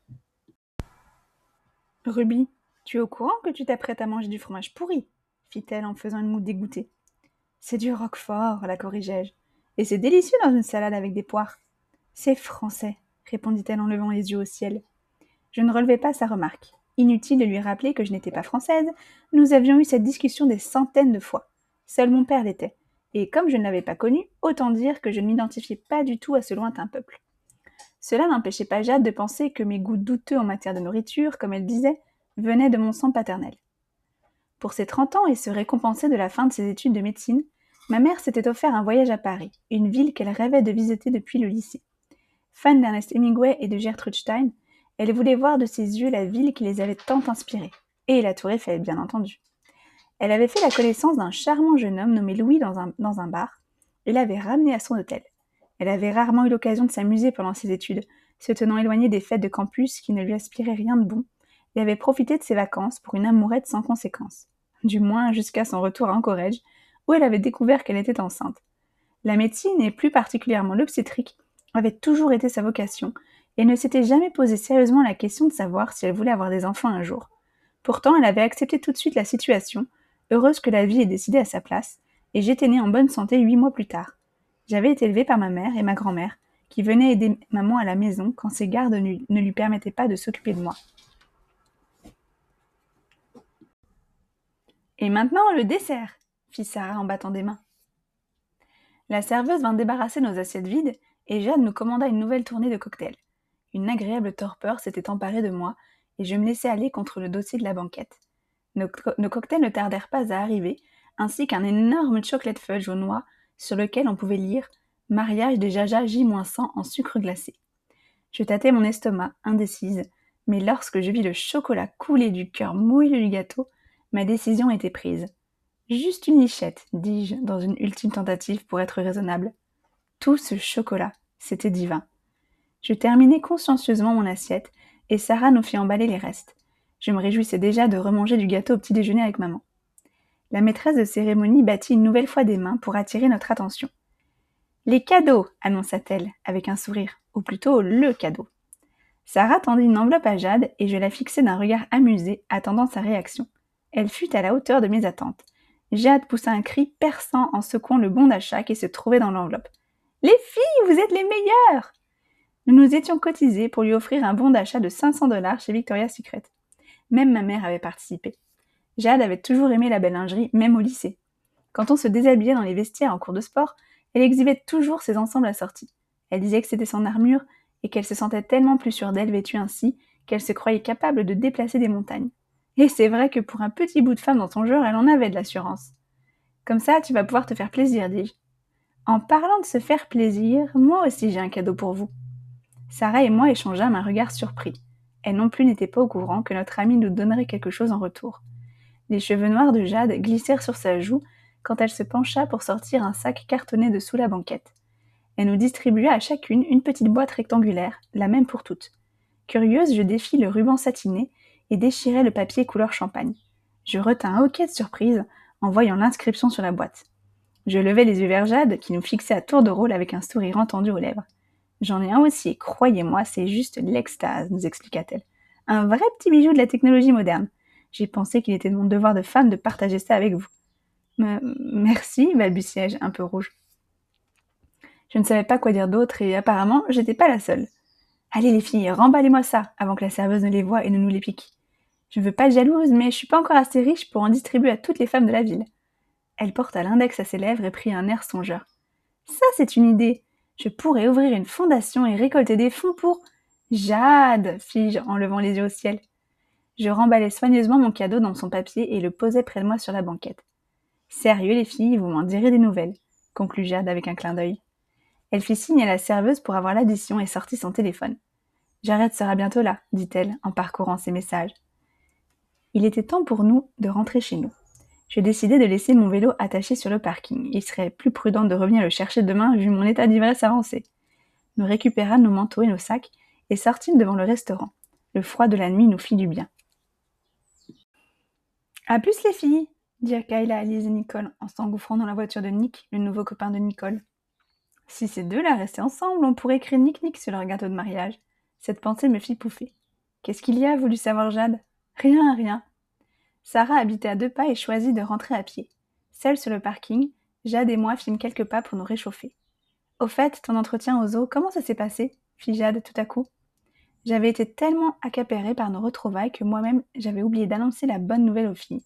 Ruby, tu es au courant que tu t'apprêtes à manger du fromage pourri? fit-elle en faisant une moue dégoûtée. C'est du roquefort, la corrigeai-je. Et c'est délicieux dans une salade avec des poires. C'est français, répondit-elle en levant les yeux au ciel. Je ne relevai pas sa remarque. Inutile de lui rappeler que je n'étais pas française, nous avions eu cette discussion des centaines de fois. Seul mon père l'était. Et comme je ne l'avais pas connu, autant dire que je ne m'identifiais pas du tout à ce lointain peuple. Cela n'empêchait pas Jade de penser que mes goûts douteux en matière de nourriture, comme elle disait, venaient de mon sang paternel. Pour ses 30 ans et se récompenser de la fin de ses études de médecine, ma mère s'était offert un voyage à Paris, une ville qu'elle rêvait de visiter depuis le lycée. Fan d'Ernest Hemingway et de Gertrude Stein, elle voulait voir de ses yeux la ville qui les avait tant inspirés, et la Tour Eiffel, bien entendu. Elle avait fait la connaissance d'un charmant jeune homme nommé Louis dans un, bar, et l'avait ramené à son hôtel. Elle avait rarement eu l'occasion de s'amuser pendant ses études, se tenant éloignée des fêtes de campus qui ne lui aspiraient rien de bon, et avait profité de ses vacances pour une amourette sans conséquence du moins jusqu'à son retour à Anchorage, où elle avait découvert qu'elle était enceinte. La médecine, et plus particulièrement l'obstétrique, avait toujours été sa vocation, et ne s'était jamais posé sérieusement la question de savoir si elle voulait avoir des enfants un jour. Pourtant, elle avait accepté tout de suite la situation, heureuse que la vie ait décidé à sa place, et j'étais née en bonne santé huit mois plus tard. J'avais été élevée par ma mère et ma grand-mère, qui venaient aider maman à la maison quand ses gardes ne lui permettaient pas de s'occuper de moi. Et maintenant, le dessert, fit Sarah en battant des mains. La serveuse vint débarrasser nos assiettes vides et Jade nous commanda une nouvelle tournée de cocktails. Une agréable torpeur s'était emparée de moi et je me laissai aller contre le dossier de la banquette. Nos, cocktails ne tardèrent pas à arriver, ainsi qu'un énorme chocolate fudge au noix sur lequel on pouvait lire Mariage des Jaja J-100 en sucre glacé. Je tâtai mon estomac, indécise, mais lorsque je vis le chocolat couler du cœur moelleux du gâteau, Ma décision était prise. Juste une lichette, dis-je, dans une ultime tentative pour être raisonnable. Tout ce chocolat, c'était divin. Je terminai consciencieusement mon assiette, et Sarah nous fit emballer les restes. Je me réjouissais déjà de remanger du gâteau au petit déjeuner avec maman. La maîtresse de cérémonie battit une nouvelle fois des mains pour attirer notre attention. Les cadeaux, annonça-t-elle, avec un sourire, ou plutôt le cadeau. Sarah tendit une enveloppe à Jade et je la fixai d'un regard amusé, attendant sa réaction. Elle fut à la hauteur de mes attentes. Jade poussa un cri perçant en secouant le bon d'achat qui se trouvait dans l'enveloppe. Les filles, vous êtes les meilleures Nous nous étions cotisés pour lui offrir un bon d'achat de 500 dollars chez Victoria's Secret. Même ma mère avait participé. Jade avait toujours aimé la belle lingerie, même au lycée. Quand on se déshabillait dans les vestiaires en cours de sport, elle exhibait toujours ses ensembles assortis. Elle disait que c'était son armure et qu'elle se sentait tellement plus sûre d'elle vêtue ainsi qu'elle se croyait capable de déplacer des montagnes. Et c'est vrai que pour un petit bout de femme dans son genre, elle en avait de l'assurance. Comme ça, tu vas pouvoir te faire plaisir, dis-je. En parlant de se faire plaisir, moi aussi j'ai un cadeau pour vous. Sarah et moi échangeâmes un regard surpris. Elle non plus n'était pas au courant que notre amie nous donnerait quelque chose en retour. Les cheveux noirs de Jade glissèrent sur sa joue quand elle se pencha pour sortir un sac cartonné de sous la banquette. Elle nous distribua à chacune une petite boîte rectangulaire, la même pour toutes. Curieuse, je défis le ruban satiné et déchirai le papier couleur champagne. Je retins un hoquet de surprise en voyant l'inscription sur la boîte. Je levai les yeux vers Jade, qui nous fixait à tour de rôle avec un sourire entendu aux lèvres. J'en ai un aussi, croyez-moi, c'est juste l'extase, nous expliqua-t-elle. Un vrai petit bijou de la technologie moderne. J'ai pensé qu'il était de mon devoir de femme de partager ça avec vous. merci, balbutiai-je, un peu rouge. Je ne savais pas quoi dire d'autre et apparemment, j'étais pas la seule. Allez les filles, remballez-moi ça, avant que la serveuse ne les voie et ne nous les pique. Je ne veux pas être jalouse, mais je suis pas encore assez riche pour en distribuer à toutes les femmes de la ville. Elle porta l'index à ses lèvres et prit un air songeur. Ça, c'est une idée. Je pourrais ouvrir une fondation et récolter des fonds pour. Jade, fis-je en levant les yeux au ciel. Je remballai soigneusement mon cadeau dans son papier et le posai près de moi sur la banquette. Sérieux, les filles, vous m'en direz des nouvelles, conclut Jade avec un clin d'œil. Elle fit signe à la serveuse pour avoir l'addition et sortit son téléphone. Jared sera bientôt là, dit-elle en parcourant ses messages. Il était temps pour nous de rentrer chez nous. Je décidai de laisser mon vélo attaché sur le parking. Il serait plus prudent de revenir le chercher demain vu mon état d'ivresse avancé. Nous récupérâmes nos manteaux et nos sacs et sortîmes devant le restaurant. Le froid de la nuit nous fit du bien. À plus les filles, dirent Kayla, Alice et Nicole en s'engouffrant dans la voiture de Nick, le nouveau copain de Nicole. Si ces deux-là restaient ensemble, on pourrait écrire Nick-Nick sur leur gâteau de mariage. Cette pensée me fit pouffer. Qu'est-ce qu'il y a voulu savoir Jade? Rien, rien. Sarah habitait à deux pas et choisit de rentrer à pied. Seule sur le parking, Jade et moi fîmes quelques pas pour nous réchauffer. Au fait, ton entretien aux eaux, comment ça s'est passé? fit Jade tout à coup. J'avais été tellement accaparée par nos retrouvailles que moi-même j'avais oublié d'annoncer la bonne nouvelle aux filles.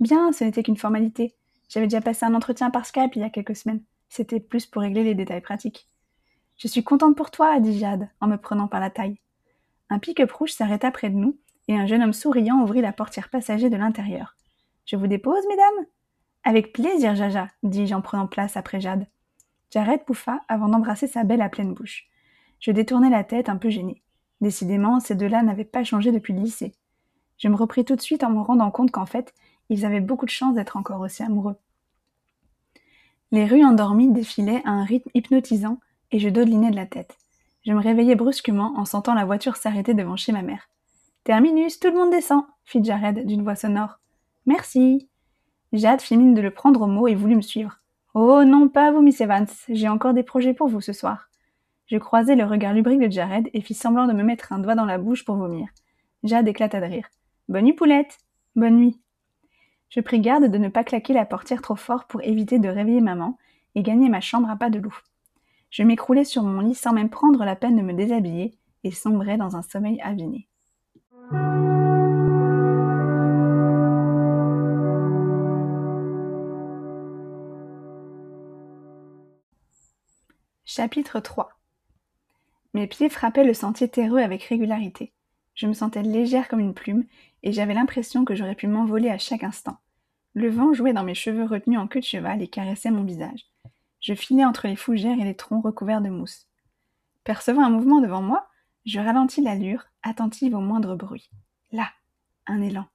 Bien, ce n'était qu'une formalité. J'avais déjà passé un entretien par Skype il y a quelques semaines. C'était plus pour régler les détails pratiques. Je suis contente pour toi, dit Jade, en me prenant par la taille. Un pick-up s'arrêta près de nous, et un jeune homme souriant ouvrit la portière passager de l'intérieur. Je vous dépose, mesdames Avec plaisir, Jaja, dis-je en prenant place après Jade. Jared pouffa avant d'embrasser sa belle à pleine bouche. Je détournai la tête un peu gênée. Décidément, ces deux-là n'avaient pas changé depuis le lycée. Je me repris tout de suite en me rendant compte qu'en fait, ils avaient beaucoup de chance d'être encore aussi amoureux. Les rues endormies défilaient à un rythme hypnotisant et je dodelinais de la tête. Je me réveillai brusquement en sentant la voiture s'arrêter devant chez ma mère. Terminus, tout le monde descend, fit Jared d'une voix sonore. Merci. Jade fit mine de le prendre au mot et voulut me suivre. Oh non, pas vous, Miss Evans, j'ai encore des projets pour vous ce soir. Je croisai le regard lubrique de Jared et fis semblant de me mettre un doigt dans la bouche pour vomir. Jade éclata de rire. Bonne nuit, poulette. Bonne nuit. Je pris garde de ne pas claquer la portière trop fort pour éviter de réveiller maman et gagner ma chambre à pas de loup. Je m'écroulai sur mon lit sans même prendre la peine de me déshabiller et sombrai dans un sommeil aviné. Chapitre 3 Mes pieds frappaient le sentier terreux avec régularité. Je me sentais légère comme une plume, et j'avais l'impression que j'aurais pu m'envoler à chaque instant. Le vent jouait dans mes cheveux retenus en queue de cheval et caressait mon visage. Je filais entre les fougères et les troncs recouverts de mousse. Percevant un mouvement devant moi, je ralentis l'allure, attentive au moindre bruit. Là, un élan.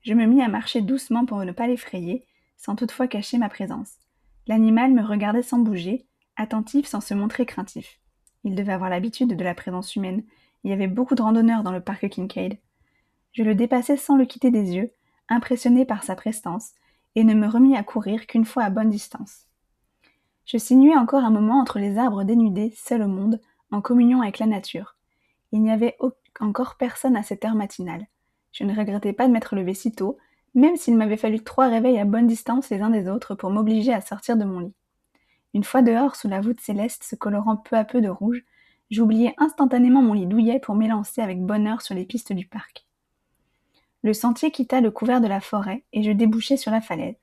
Je me mis à marcher doucement pour ne pas l'effrayer, sans toutefois cacher ma présence. L'animal me regardait sans bouger, attentif sans se montrer craintif. Il devait avoir l'habitude de la présence humaine. Il y avait beaucoup de randonneurs dans le parc Kincaid. Je le dépassai sans le quitter des yeux, impressionné par sa prestance, et ne me remis à courir qu'une fois à bonne distance. Je sinuais encore un moment entre les arbres dénudés, seul au monde, en communion avec la nature. Il n'y avait encore personne à cette heure matinale. Je ne regrettais pas de m'être levé si tôt, même s'il m'avait fallu trois réveils à bonne distance les uns des autres pour m'obliger à sortir de mon lit. Une fois dehors, sous la voûte céleste se colorant peu à peu de rouge, j'oubliai instantanément mon lit douillet pour m'élancer avec bonheur sur les pistes du parc. Le sentier quitta le couvert de la forêt et je débouchai sur la falaise.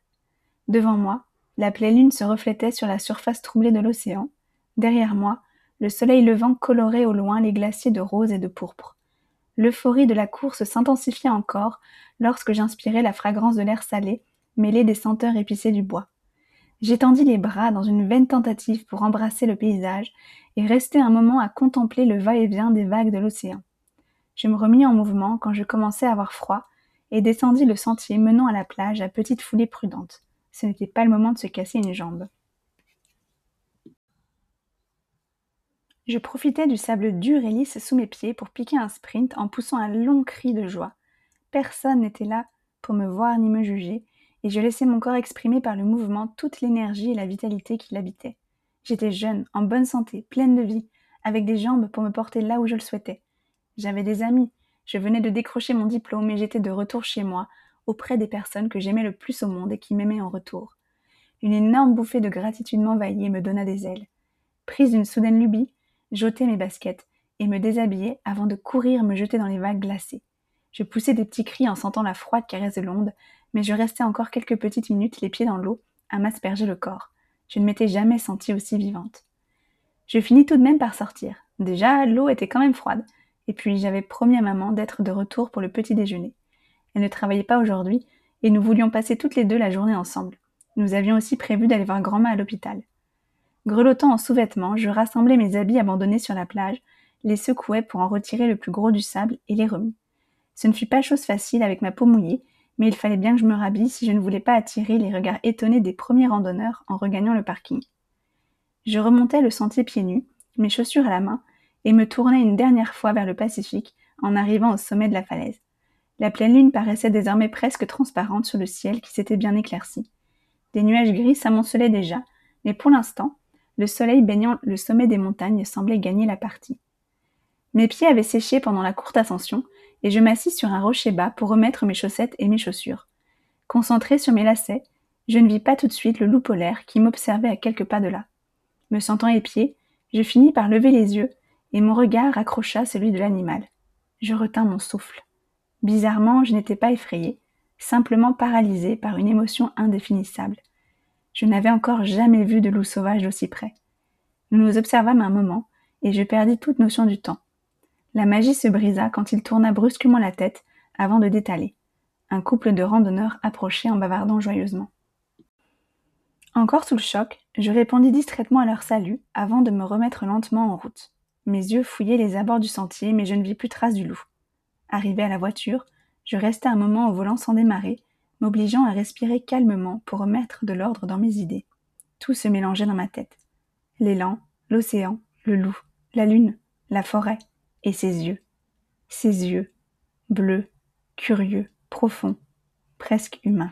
Devant moi, la pleine lune se reflétait sur la surface troublée de l'océan. Derrière moi, le soleil levant colorait au loin les glaciers de rose et de pourpre. L'euphorie de la course s'intensifia encore lorsque j'inspirais la fragrance de l'air salé, mêlée des senteurs épicées du bois. J'étendis les bras dans une vaine tentative pour embrasser le paysage et restai un moment à contempler le va-et-vient des vagues de l'océan. Je me remis en mouvement quand je commençais à avoir froid et descendis le sentier menant à la plage à petite foulée prudente. Ce n'était pas le moment de se casser une jambe. Je profitais du sable dur et lisse sous mes pieds pour piquer un sprint en poussant un long cri de joie. Personne n'était là pour me voir ni me juger, et je laissais mon corps exprimer par le mouvement toute l'énergie et la vitalité qui l'habitaient. J'étais jeune, en bonne santé, pleine de vie, avec des jambes pour me porter là où je le souhaitais. J'avais des amis. Je venais de décrocher mon diplôme et j'étais de retour chez moi, auprès des personnes que j'aimais le plus au monde et qui m'aimaient en retour. Une énorme bouffée de gratitude m'envahit et me donna des ailes. Prise d'une soudaine lubie, j'ôtais mes baskets et me déshabillais avant de courir me jeter dans les vagues glacées. Je poussais des petits cris en sentant la froide caresse de l'onde, mais je restais encore quelques petites minutes les pieds dans l'eau à m'asperger le corps. Je ne m'étais jamais sentie aussi vivante. Je finis tout de même par sortir. Déjà, l'eau était quand même froide, et puis j'avais promis à maman d'être de retour pour le petit déjeuner. Elle ne travaillait pas aujourd'hui, et nous voulions passer toutes les deux la journée ensemble. Nous avions aussi prévu d'aller voir grand-mère à l'hôpital. Grelottant en sous-vêtements, je rassemblais mes habits abandonnés sur la plage, les secouais pour en retirer le plus gros du sable et les remis. Ce ne fut pas chose facile avec ma peau mouillée, mais il fallait bien que je me rhabille si je ne voulais pas attirer les regards étonnés des premiers randonneurs en regagnant le parking. Je remontais le sentier pieds nus, mes chaussures à la main, et me tournais une dernière fois vers le Pacifique en arrivant au sommet de la falaise. La pleine lune paraissait désormais presque transparente sur le ciel qui s'était bien éclairci. Des nuages gris s'amoncelaient déjà, mais pour l'instant, le soleil baignant le sommet des montagnes semblait gagner la partie. Mes pieds avaient séché pendant la courte ascension, et je m'assis sur un rocher bas pour remettre mes chaussettes et mes chaussures. Concentré sur mes lacets, je ne vis pas tout de suite le loup polaire qui m'observait à quelques pas de là. Me sentant épié, je finis par lever les yeux, et mon regard accrocha celui de l'animal. Je retins mon souffle. Bizarrement, je n'étais pas effrayé, simplement paralysé par une émotion indéfinissable. Je n'avais encore jamais vu de loup sauvage d'aussi près. Nous nous observâmes un moment, et je perdis toute notion du temps. La magie se brisa quand il tourna brusquement la tête avant de détaler. Un couple de randonneurs approchait en bavardant joyeusement. Encore sous le choc, je répondis distraitement à leur salut avant de me remettre lentement en route. Mes yeux fouillaient les abords du sentier, mais je ne vis plus trace du loup. Arrivé à la voiture, je restai un moment au volant sans démarrer, m'obligeant à respirer calmement pour remettre de l'ordre dans mes idées. Tout se mélangeait dans ma tête. L'élan, l'océan, le loup, la lune, la forêt, et ses yeux. Ses yeux, bleus, curieux, profonds, presque humains.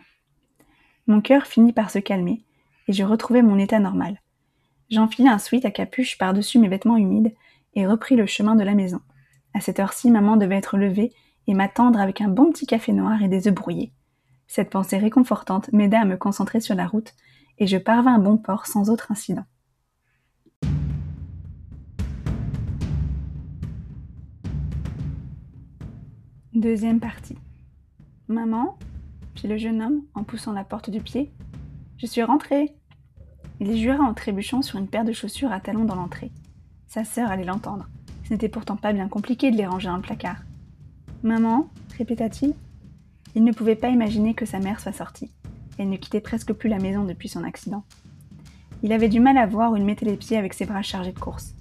Mon cœur finit par se calmer, et je retrouvai mon état normal. J'enfilai un sweat à capuche par-dessus mes vêtements humides et repris le chemin de la maison. À cette heure-ci, maman devait être levée et m'attendre avec un bon petit café noir et des œufs brouillés. Cette pensée réconfortante m'aida à me concentrer sur la route, et je parvins à bon port sans autre incident. Deuxième partie. Maman fit le jeune homme en poussant la porte du pied. Je suis rentré. Il jura en trébuchant sur une paire de chaussures à talons dans l'entrée. Sa sœur allait l'entendre. Ce n'était pourtant pas bien compliqué de les ranger dans le placard. Maman répéta-t-il. Il ne pouvait pas imaginer que sa mère soit sortie. Elle ne quittait presque plus la maison depuis son accident. Il avait du mal à voir où il mettait les pieds avec ses bras chargés de courses.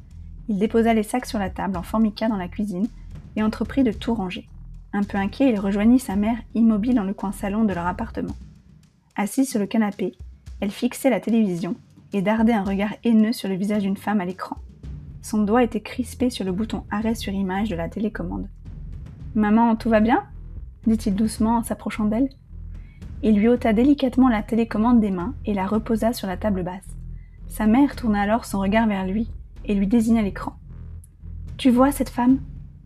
Il déposa les sacs sur la table en formica dans la cuisine et entreprit de tout ranger. Un peu inquiet, il rejoignit sa mère immobile dans le coin salon de leur appartement. Assise sur le canapé, elle fixait la télévision et dardait un regard haineux sur le visage d'une femme à l'écran. Son doigt était crispé sur le bouton arrêt sur image de la télécommande. Maman, tout va bien? dit-il doucement en s'approchant d'elle. Il lui ôta délicatement la télécommande des mains et la reposa sur la table basse. Sa mère tourna alors son regard vers lui et lui désigna l'écran. Tu vois cette femme?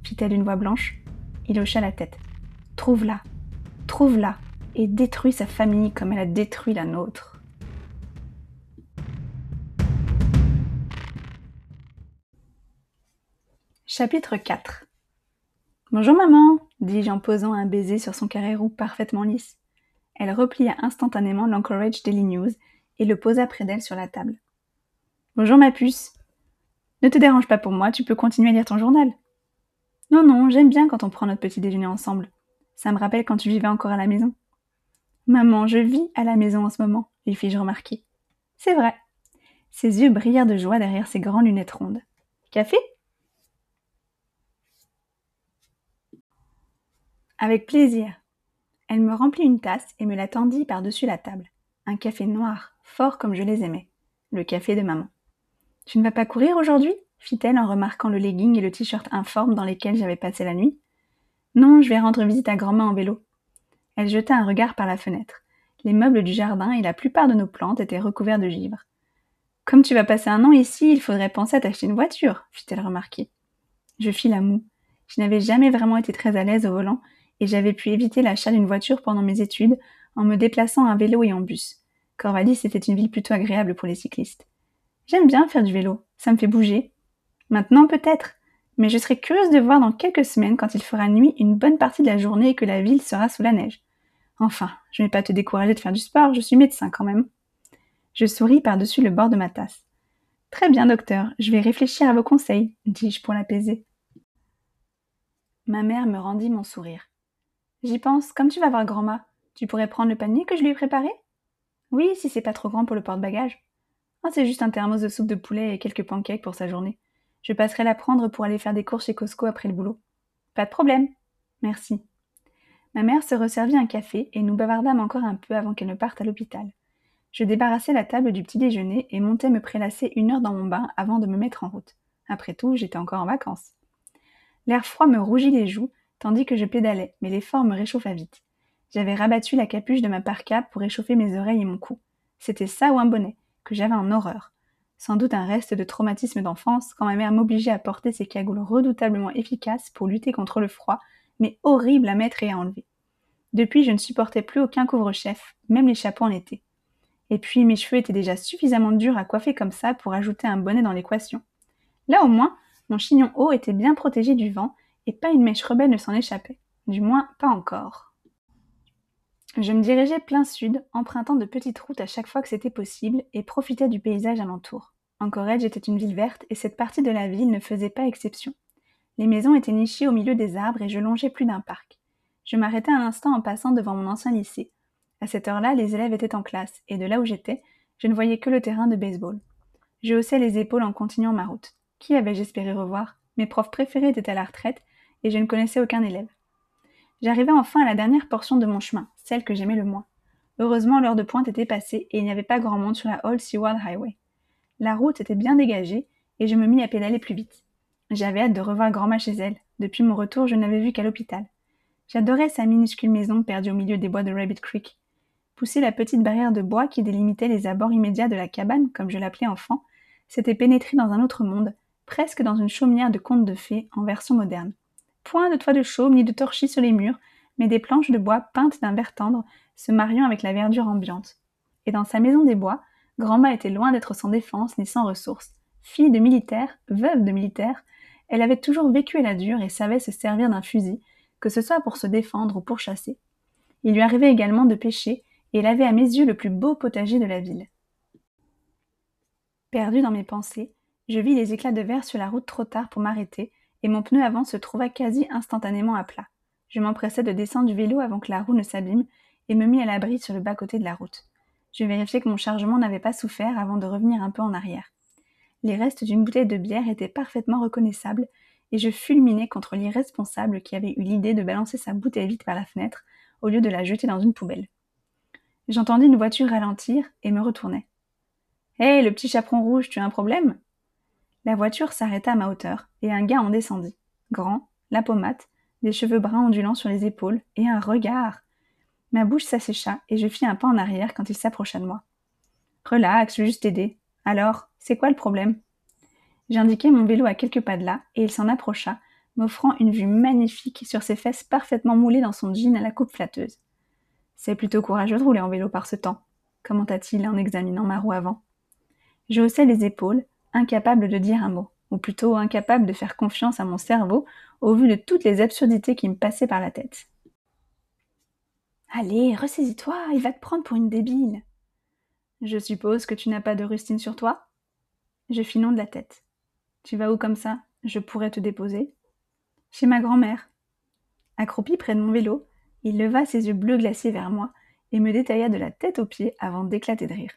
fit-elle d'une voix blanche. Il hocha la tête. Trouve-la, trouve-la, et détruis sa famille comme elle a détruit la nôtre. Chapitre 4 Bonjour maman, dis-je en posant un baiser sur son carré roux parfaitement lisse. Elle replia instantanément l'Anchorage Daily News et le posa près d'elle sur la table. Bonjour ma puce. Ne te dérange pas pour moi, tu peux continuer à lire ton journal. Non, non, j'aime bien quand on prend notre petit déjeuner ensemble. Ça me rappelle quand tu vivais encore à la maison. Maman, je vis à la maison en ce moment, lui fis-je remarquer. C'est vrai. Ses yeux brillèrent de joie derrière ses grandes lunettes rondes. Café? Avec plaisir. Elle me remplit une tasse et me la tendit par-dessus la table. Un café noir, fort comme je les aimais. Le café de maman. Tu ne vas pas courir aujourd'hui? Fit-elle en remarquant le legging et le t-shirt informe dans lesquels j'avais passé la nuit. Non, je vais rendre visite à grand-mère en vélo. Elle jeta un regard par la fenêtre. Les meubles du jardin et la plupart de nos plantes étaient recouverts de givre. Comme tu vas passer un an ici, il faudrait penser à t'acheter une voiture, fit-elle remarquer. Je fis la moue. Je n'avais jamais vraiment été très à l'aise au volant et j'avais pu éviter l'achat d'une voiture pendant mes études en me déplaçant à vélo et en bus. Corvalis était une ville plutôt agréable pour les cyclistes. J'aime bien faire du vélo, ça me fait bouger. Maintenant peut-être, mais je serais curieuse de voir dans quelques semaines, quand il fera nuit, une bonne partie de la journée et que la ville sera sous la neige. Enfin, je ne vais pas te décourager de faire du sport, je suis médecin quand même. Je souris par-dessus le bord de ma tasse. Très bien, docteur, je vais réfléchir à vos conseils, dis-je pour l'apaiser. Ma mère me rendit mon sourire. J'y pense, comme tu vas voir grand-ma, tu pourrais prendre le panier que je lui ai préparé? Oui, si c'est pas trop grand pour le porte-bagages. Oh, c'est juste un thermos de soupe de poulet et quelques pancakes pour sa journée. Je passerai la prendre pour aller faire des courses chez Costco après le boulot. Pas de problème. Merci. Ma mère se resservit un café et nous bavardâmes encore un peu avant qu'elle ne parte à l'hôpital. Je débarrassai la table du petit déjeuner et montai me prélasser une heure dans mon bain avant de me mettre en route. Après tout, j'étais encore en vacances. L'air froid me rougit les joues, tandis que je pédalais, mais l'effort me réchauffa vite. J'avais rabattu la capuche de ma parka pour réchauffer mes oreilles et mon cou. C'était ça ou un bonnet, que j'avais en horreur. Sans doute un reste de traumatisme d'enfance quand ma mère m'obligeait à porter ces cagoules redoutablement efficaces pour lutter contre le froid, mais horribles à mettre et à enlever. Depuis, je ne supportais plus aucun couvre-chef, même les chapeaux en été. Et puis, mes cheveux étaient déjà suffisamment durs à coiffer comme ça pour ajouter un bonnet dans l'équation. Là au moins, mon chignon haut était bien protégé du vent et pas une mèche rebelle ne s'en échappait. Du moins, pas encore. Je me dirigeais plein sud, empruntant de petites routes à chaque fois que c'était possible et profitais du paysage alentour. En Corée, j'étais une ville verte et cette partie de la ville ne faisait pas exception. Les maisons étaient nichées au milieu des arbres et je longeais plus d'un parc. Je m'arrêtais un instant en passant devant mon ancien lycée. À cette heure-là, les élèves étaient en classe et de là où j'étais, je ne voyais que le terrain de baseball. Je haussais les épaules en continuant ma route. Qui avais-je espéré revoir? Mes profs préférés étaient à la retraite et je ne connaissais aucun élève. J'arrivais enfin à la dernière portion de mon chemin, celle que j'aimais le moins. Heureusement, l'heure de pointe était passée et il n'y avait pas grand monde sur la Old Seaward Highway. La route était bien dégagée et je me mis à pédaler plus vite. J'avais hâte de revoir grand-mère chez elle. Depuis mon retour, je n'avais vu qu'à l'hôpital. J'adorais sa minuscule maison perdue au milieu des bois de Rabbit Creek. Pousser la petite barrière de bois qui délimitait les abords immédiats de la cabane, comme je l'appelais enfant, c'était pénétrer dans un autre monde, presque dans une chaumière de contes de fées en version moderne. Point de toit de chaume ni de torchis sur les murs, mais des planches de bois peintes d'un vert tendre, se mariant avec la verdure ambiante. Et dans sa maison des bois, Grandma était loin d'être sans défense ni sans ressources. Fille de militaire, veuve de militaire, elle avait toujours vécu à la dure et savait se servir d'un fusil, que ce soit pour se défendre ou pour chasser. Il lui arrivait également de pêcher, et elle avait à mes yeux le plus beau potager de la ville. Perdu dans mes pensées, je vis les éclats de verre sur la route trop tard pour m'arrêter, et mon pneu avant se trouva quasi instantanément à plat. Je m'empressai de descendre du vélo avant que la roue ne s'abîme, et me mis à l'abri sur le bas-côté de la route. Je vérifiai que mon chargement n'avait pas souffert avant de revenir un peu en arrière. Les restes d'une bouteille de bière étaient parfaitement reconnaissables, et je fulminai contre l'irresponsable qui avait eu l'idée de balancer sa bouteille vite par la fenêtre au lieu de la jeter dans une poubelle. J'entendis une voiture ralentir et me retournai. Hé, le petit chaperon rouge, tu as un problème? La voiture s'arrêta à ma hauteur, et un gars en descendit. Grand, la pommade, des cheveux bruns ondulants sur les épaules, et un regard. Ma bouche s'assécha, et je fis un pas en arrière quand il s'approcha de moi. Relax, je veux juste t'aider. Alors, c'est quoi le problème? J'indiquai mon vélo à quelques pas de là, et il s'en approcha, m'offrant une vue magnifique sur ses fesses parfaitement moulées dans son jean à la coupe flatteuse. C'est plutôt courageux de rouler en vélo par ce temps, commenta-t-il en examinant ma roue avant. Je haussai les épaules, incapable de dire un mot, ou plutôt incapable de faire confiance à mon cerveau au vu de toutes les absurdités qui me passaient par la tête. Allez, ressaisis-toi, il va te prendre pour une débile. Je suppose que tu n'as pas de rustine sur toi? Je fis non de la tête. Tu vas où comme ça? Je pourrais te déposer Chez ma grand-mère. Accroupi près de mon vélo, il leva ses yeux bleus glacés vers moi et me détailla de la tête aux pieds avant d'éclater de rire.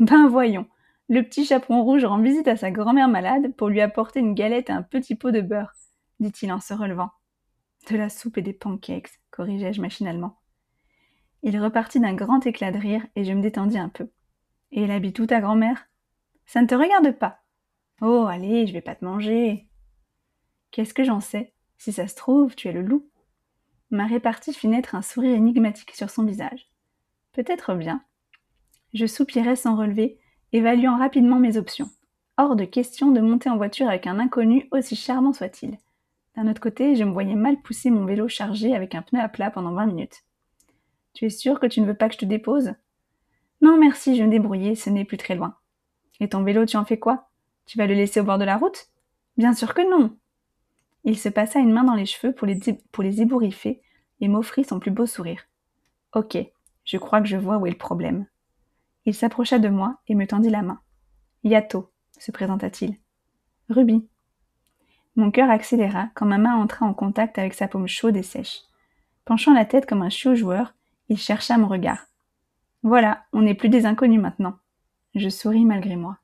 Ben voyons, le petit chaperon rouge rend visite à sa grand-mère malade pour lui apporter une galette et un petit pot de beurre, dit-il en se relevant. De la soupe et des pancakes, corrigeai-je machinalement. Il repartit d'un grand éclat de rire et je me détendis un peu. Et elle habite où ta grand-mère? Ça ne te regarde pas? Oh, allez, je vais pas te manger. Qu'est-ce que j'en sais? Si ça se trouve, tu es le loup. Ma répartie fit naître un sourire énigmatique sur son visage. Peut-être bien. Je soupirai sans relever, évaluant rapidement mes options. Hors de question de monter en voiture avec un inconnu aussi charmant soit-il. D'un autre côté, je me voyais mal pousser mon vélo chargé avec un pneu à plat pendant vingt minutes. Tu es sûr que tu ne veux pas que je te dépose? Non, merci, je me débrouillais, ce n'est plus très loin. Et ton vélo, tu en fais quoi? Tu vas le laisser au bord de la route? Bien sûr que non. Il se passa une main dans les cheveux pour les, pour les ébouriffer et m'offrit son plus beau sourire. Ok, je crois que je vois où est le problème. Il s'approcha de moi et me tendit la main. Yato, se présenta-t-il. Ruby. Mon cœur accéléra quand ma main entra en contact avec sa paume chaude et sèche. Penchant la tête comme un chiot joueur, il chercha mon regard. Voilà, on n'est plus des inconnus maintenant. Je souris malgré moi.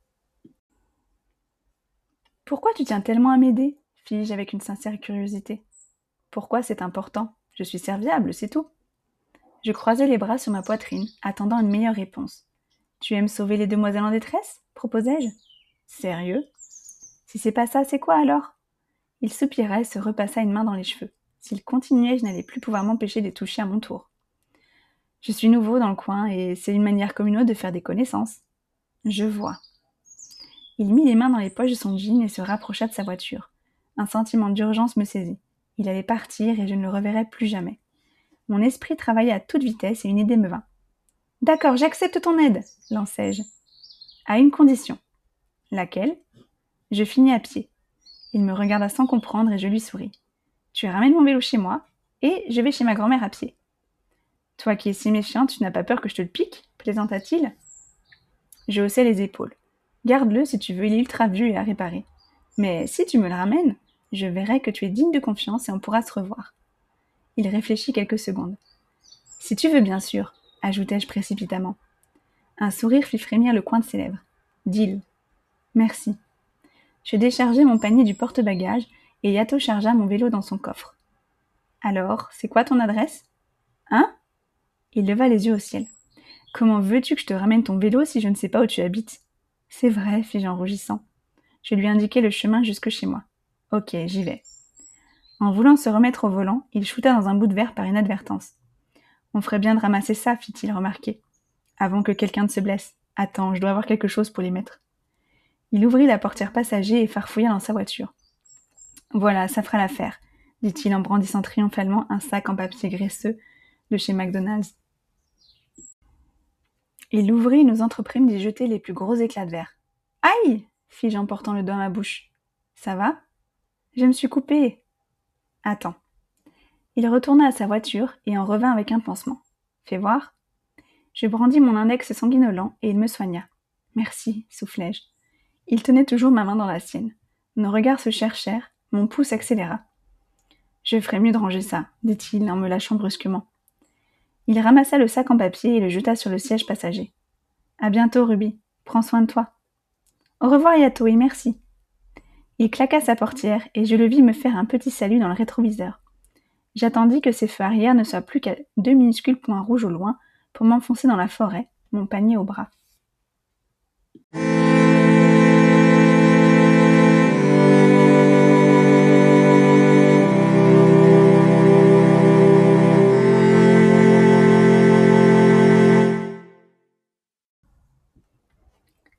Pourquoi tu tiens tellement à m'aider? fis-je avec une sincère curiosité. Pourquoi c'est important? Je suis serviable, c'est tout. Je croisai les bras sur ma poitrine, attendant une meilleure réponse. Tu aimes sauver les demoiselles en détresse? proposai-je. Sérieux? Si c'est pas ça, c'est quoi alors? Il soupira et se repassa une main dans les cheveux. S'il continuait, je n'allais plus pouvoir m'empêcher de toucher à mon tour. Je suis nouveau dans le coin et c'est une manière comme de faire des connaissances. Je vois. Il mit les mains dans les poches de son jean et se rapprocha de sa voiture. Un sentiment d'urgence me saisit. Il allait partir et je ne le reverrai plus jamais. Mon esprit travaillait à toute vitesse et une idée me vint. D'accord, j'accepte ton aide, lançai-je. À une condition. Laquelle? Je finis à pied. Il me regarda sans comprendre et je lui souris. Tu ramènes mon vélo chez moi et je vais chez ma grand-mère à pied. Toi qui es si méfiante, tu n'as pas peur que je te le pique? plaisanta-t-il. Je haussai les épaules. Garde-le si tu veux, il est ultra vieux et à réparer. Mais si tu me le ramènes, je verrai que tu es digne de confiance et on pourra se revoir. Il réfléchit quelques secondes. Si tu veux, bien sûr, ajoutai-je précipitamment. Un sourire fit frémir le coin de ses lèvres. Deal. Merci. Je déchargeai mon panier du porte-bagages et Yato chargea mon vélo dans son coffre. Alors, c'est quoi ton adresse? Hein? Il leva les yeux au ciel. Comment veux-tu que je te ramène ton vélo si je ne sais pas où tu habites? C'est vrai, fis-je en rougissant. Je lui indiquai le chemin jusque chez moi. Ok, j'y vais. En voulant se remettre au volant, il shoota dans un bout de verre par inadvertance. On ferait bien de ramasser ça, fit-il remarquer. Avant que quelqu'un ne se blesse. Attends, je dois avoir quelque chose pour les mettre. Il ouvrit la portière passager et farfouilla dans sa voiture. Voilà, ça fera l'affaire, dit-il en brandissant triomphalement un sac en papier graisseux de chez McDonald's. Il l'ouvrit et nous entreprîmes d'y jeter les plus gros éclats de verre. Aïe fis-je en portant le doigt à ma bouche. Ça va? Je me suis coupé. Attends. Il retourna à sa voiture et en revint avec un pansement. Fais voir. Je brandis mon index sanguinolent et il me soigna. Merci, soufflai-je. Il tenait toujours ma main dans la sienne. Nos regards se cherchèrent, mon pouce accéléra. Je ferais mieux de ranger ça, dit-il en me lâchant brusquement. Il ramassa le sac en papier et le jeta sur le siège passager. À bientôt, Ruby. Prends soin de toi. Au revoir, Yato, et merci. Il claqua sa portière et je le vis me faire un petit salut dans le rétroviseur. J'attendis que ses feux arrière ne soient plus qu'à deux minuscules points rouges au loin pour m'enfoncer dans la forêt, mon panier au bras.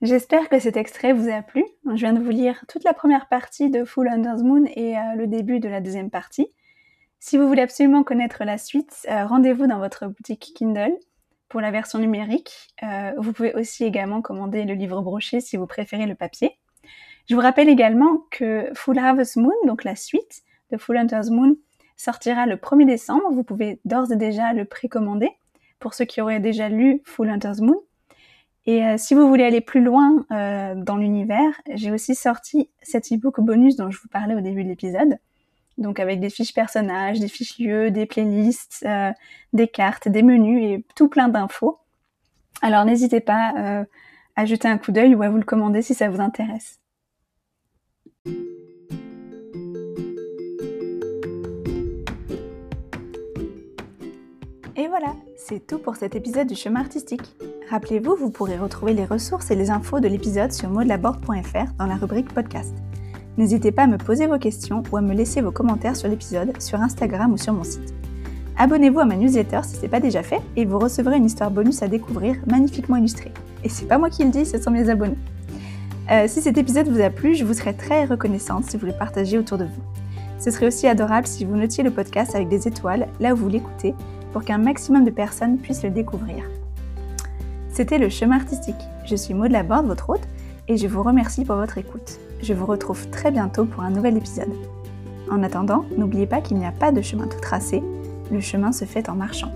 J'espère que cet extrait vous a plu. Je viens de vous lire toute la première partie de Full Under's Moon et euh, le début de la deuxième partie. Si vous voulez absolument connaître la suite, euh, rendez-vous dans votre boutique Kindle pour la version numérique. Euh, vous pouvez aussi également commander le livre broché si vous préférez le papier. Je vous rappelle également que Full Harvest Moon, donc la suite de Full Hunter's Moon, sortira le 1er décembre. Vous pouvez d'ores et déjà le précommander pour ceux qui auraient déjà lu Full Hunter's Moon. Et euh, si vous voulez aller plus loin dans l'univers, j'ai aussi sorti cet e-book bonus dont je vous parlais au début de l'épisode donc avec des fiches personnages, des fiches lieux, des playlists, euh, des cartes, des menus et tout plein d'infos. Alors n'hésitez pas euh, à jeter un coup d'œil ou à vous le commander si ça vous intéresse. Et voilà, c'est tout pour cet épisode du chemin artistique. Rappelez-vous, vous pourrez retrouver les ressources et les infos de l'épisode sur modelabord.fr dans la rubrique podcast. N'hésitez pas à me poser vos questions ou à me laisser vos commentaires sur l'épisode sur Instagram ou sur mon site. Abonnez-vous à ma newsletter si ce n'est pas déjà fait et vous recevrez une histoire bonus à découvrir magnifiquement illustrée. Et c'est pas moi qui le dis, ce sont mes abonnés. Euh, si cet épisode vous a plu, je vous serais très reconnaissante si vous le partagez autour de vous. Ce serait aussi adorable si vous notiez le podcast avec des étoiles là où vous l'écoutez pour qu'un maximum de personnes puissent le découvrir. C'était le chemin artistique. Je suis Maud Laborde, votre hôte, et je vous remercie pour votre écoute. Je vous retrouve très bientôt pour un nouvel épisode. En attendant, n'oubliez pas qu'il n'y a pas de chemin tout tracé, le chemin se fait en marchant.